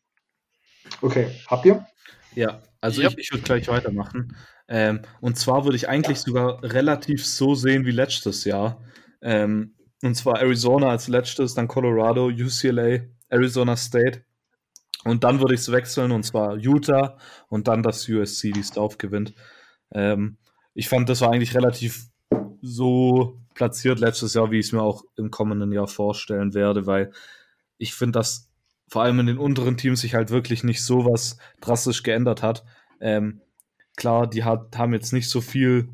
Okay, habt ihr? Ja, also Yep. ich, ich würde gleich weitermachen. Ähm, und zwar würde ich eigentlich sogar relativ so sehen wie letztes Jahr. Ähm, und zwar Arizona als letztes, dann Colorado, UCLA, Arizona State. Und dann würde ich es wechseln, und zwar Utah und dann das USC, die es drauf gewinnt. Ähm, ich fand, das war eigentlich relativ so platziert letztes Jahr, wie ich es mir auch im kommenden Jahr vorstellen werde, weil ich finde, dass vor allem in den unteren Teams sich halt wirklich nicht so was drastisch geändert hat. Ähm, klar, die hat, haben jetzt nicht so viel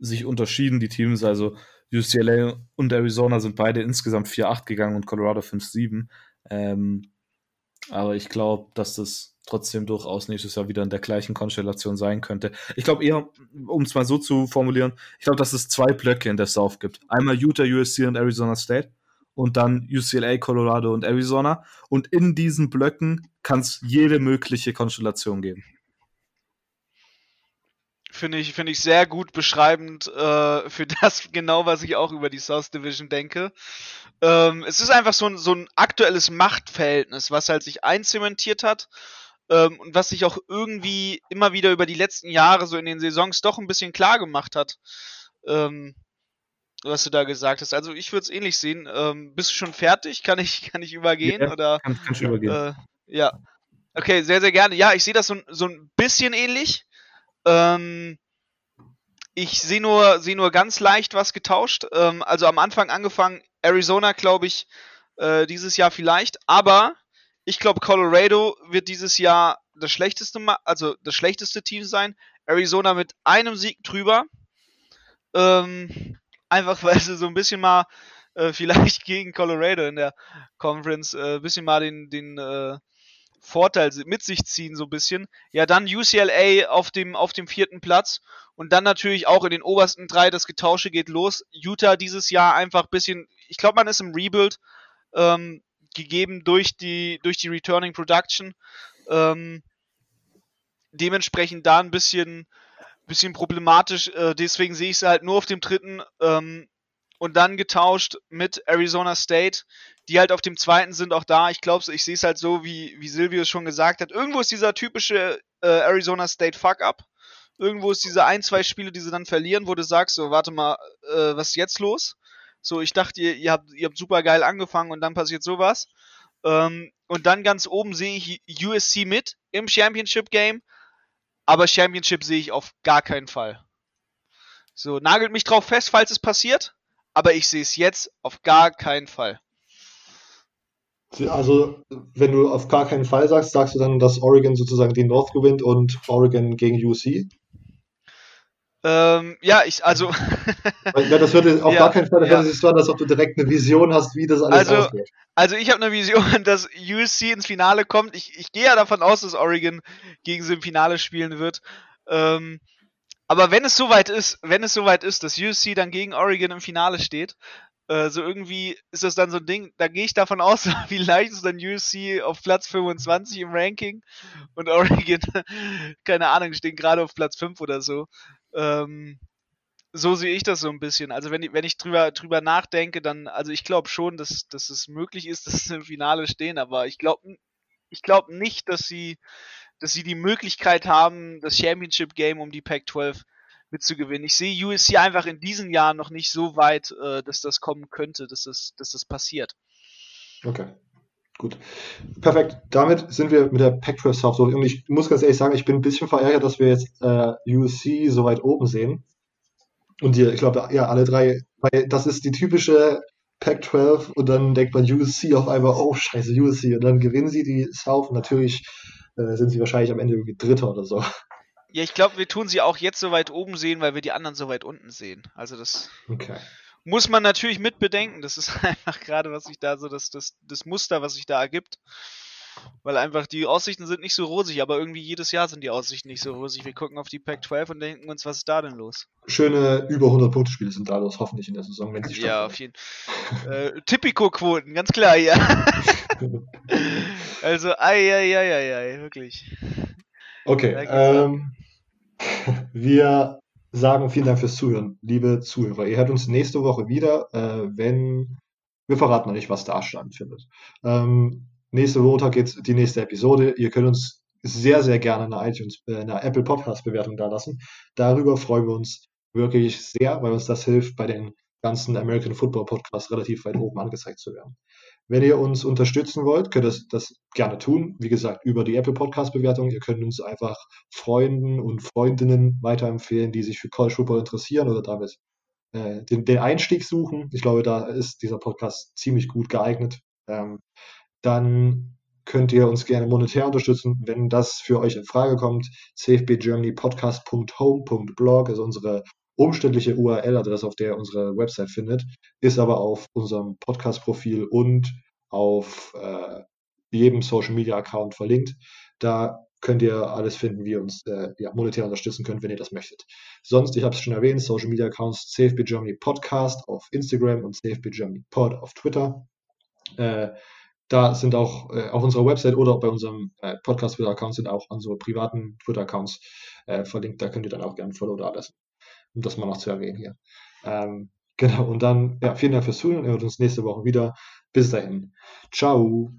sich unterschieden, die Teams. Also UCLA und Arizona sind beide insgesamt 4-8 gegangen und Colorado 5-7. Ähm, aber ich glaube, dass das trotzdem durchaus nächstes Jahr wieder in der gleichen Konstellation sein könnte. Ich glaube eher, um es mal so zu formulieren, ich glaube, dass es zwei Blöcke in der South gibt. Einmal Utah, USC und Arizona State und dann UCLA, Colorado und Arizona. Und in diesen Blöcken kann es jede mögliche Konstellation geben. Finde ich, finde ich sehr gut beschreibend äh, für das genau, was ich auch über die South Division denke. Ähm, es ist einfach so ein, so ein aktuelles Machtverhältnis, was halt sich einzementiert hat ähm, und was sich auch irgendwie immer wieder über die letzten Jahre so in den Saisons doch ein bisschen klar gemacht hat. Ähm, was du da gesagt hast. Also ich würde es ähnlich sehen. Ähm, bist du schon fertig? Kann ich, kann ich übergehen? Ja, oder? Kann, kannst du übergehen. Äh, ja. Okay, sehr, sehr gerne. Ja, ich sehe das so, so ein bisschen ähnlich. Ähm, ich sehe nur, sehe nur ganz leicht was getauscht. Ähm, also am Anfang angefangen, Arizona, glaube ich, äh, dieses Jahr vielleicht. Aber ich glaube, Colorado wird dieses Jahr das schlechteste, also das schlechteste Team sein. Arizona mit einem Sieg drüber. Ähm, einfach weil sie so ein bisschen mal äh, vielleicht gegen Colorado in der Conference äh, ein bisschen mal den, den äh, Vorteil mit sich ziehen, so ein bisschen. Ja, dann UCLA auf dem, auf dem vierten Platz und dann natürlich auch in den obersten drei, das Getausche geht los. Utah dieses Jahr einfach ein bisschen, ich glaube, man ist im Rebuild ähm, gegeben durch die, durch die Returning Production. Ähm, dementsprechend da ein bisschen, bisschen problematisch. Äh, deswegen sehe ich sie halt nur auf dem dritten ähm, und dann getauscht mit Arizona State, die halt auf dem zweiten sind auch da. Ich glaube, ich sehe es halt so, wie, wie Silvio schon gesagt hat. Irgendwo ist dieser typische äh, Arizona State Fuck-Up. Irgendwo ist diese ein, zwei Spiele, die sie dann verlieren, wo du sagst, so, warte mal, äh, was ist jetzt los? So, ich dachte, ihr, ihr, habt, ihr habt super geil angefangen und dann passiert sowas. Ähm, und dann ganz oben sehe ich USC mit im Championship Game. Aber Championship sehe ich auf gar keinen Fall. So, nagelt mich drauf fest, falls es passiert. Aber ich sehe es jetzt auf gar keinen Fall. Also, wenn du auf gar keinen Fall sagst, sagst du dann, dass Oregon sozusagen die North gewinnt und Oregon gegen UC? Ähm, ja, ich, also. ja, das würde auf Ja, gar keinen Fall, ja. so an, als ob du direkt eine Vision hast, wie das alles Also, ausgeht. Also ich habe eine Vision, dass USC ins Finale kommt. Ich, ich gehe ja davon aus, dass Oregon gegen sie im Finale spielen wird. Ähm, aber wenn es soweit ist, wenn es soweit ist, dass USC dann gegen Oregon im Finale steht, äh, so irgendwie ist das dann so ein Ding, da gehe ich davon aus, vielleicht ist dann USC auf Platz 25 im Ranking und Oregon, keine Ahnung, stehen gerade auf Platz 5 oder so. Ähm, so sehe ich das so ein bisschen. Also wenn ich, wenn ich drüber, drüber nachdenke, dann, also ich glaube schon, dass, dass es möglich ist, dass sie im Finale stehen, aber ich glaube ich glaub nicht, dass sie, dass sie die Möglichkeit haben, das Championship Game um die Pac-12 mitzugewinnen. Ich sehe USC einfach in diesen Jahren noch nicht so weit, äh, dass das kommen könnte, dass das, dass das passiert. Okay, gut. Perfekt. Damit sind wir mit der Pac-12 South durch. Und ich muss ganz ehrlich sagen, ich bin ein bisschen verärgert, dass wir jetzt äh, USC so weit oben sehen. Und die, ich glaube, ja, alle drei, weil das ist die typische Pac-12 und dann denkt man USC auf einmal, oh scheiße, USC. Und dann gewinnen sie die South und natürlich äh, sind sie wahrscheinlich am Ende irgendwie Dritter oder so. Ja, ich glaube, wir tun sie auch jetzt so weit oben sehen, weil wir die anderen so weit unten sehen. Also das Okay. Muss man natürlich mit bedenken. Das ist einfach gerade, was sich da so, das, das, das Muster, was sich da ergibt. Weil einfach die Aussichten sind nicht so rosig, aber irgendwie jedes Jahr sind die Aussichten nicht so rosig. Wir gucken auf die Pac-12 und denken uns, was ist da denn los? Schöne über 100 Punkte Spiele sind da los, hoffentlich in der Saison, wenn sie Ja, auf jeden Fall. Äh, Tipico-Quoten, ganz klar, ja. also, ei, ei, ei, ei, ei, wirklich. Okay, ähm, wir sagen vielen Dank fürs Zuhören, liebe Zuhörer. Ihr hört uns nächste Woche wieder, äh, wenn wir verraten noch nicht, was da stattfindet. Ähm, nächste Montag geht's die nächste Episode. Ihr könnt uns sehr, sehr gerne eine iTunes, äh, eine Apple Podcast Bewertung da lassen. Darüber freuen wir uns wirklich sehr, weil uns das hilft, bei den ganzen American Football Podcasts relativ weit oben angezeigt zu werden. Wenn ihr uns unterstützen wollt, könnt ihr das, gerne tun. Wie gesagt, über die Apple Podcast Bewertung. Ihr könnt uns einfach Freunden und Freundinnen weiterempfehlen, die sich für College Football interessieren oder damit äh, den, den Einstieg suchen. Ich glaube, da ist dieser Podcast ziemlich gut geeignet. Ähm, dann könnt ihr uns gerne monetär unterstützen, wenn das für euch in Frage kommt. cfbgermanypodcast.home.blog ist unsere umständliche URL-Adresse, auf der ihr unsere Website findet, ist aber auf unserem Podcast-Profil und auf äh, jedem Social-Media-Account verlinkt. Da könnt ihr alles finden, wie ihr uns äh, ja, monetär unterstützen könnt, wenn ihr das möchtet. Sonst, ich habe es schon erwähnt, Social-Media-Accounts CFB Germany Podcast auf Instagram und CFB Germany Pod auf Twitter. Äh, da sind auch äh, auf unserer Website oder bei unserem äh, Podcast-Twitter-Account sind auch unsere privaten Twitter-Accounts äh, verlinkt. Da könnt ihr dann auch gerne Follow da lassen, um das mal noch zu erwähnen hier. Ähm, genau, und dann, ja, vielen Dank fürs Zuhören. Wir hören uns nächste Woche wieder. Bis dahin. Ciao.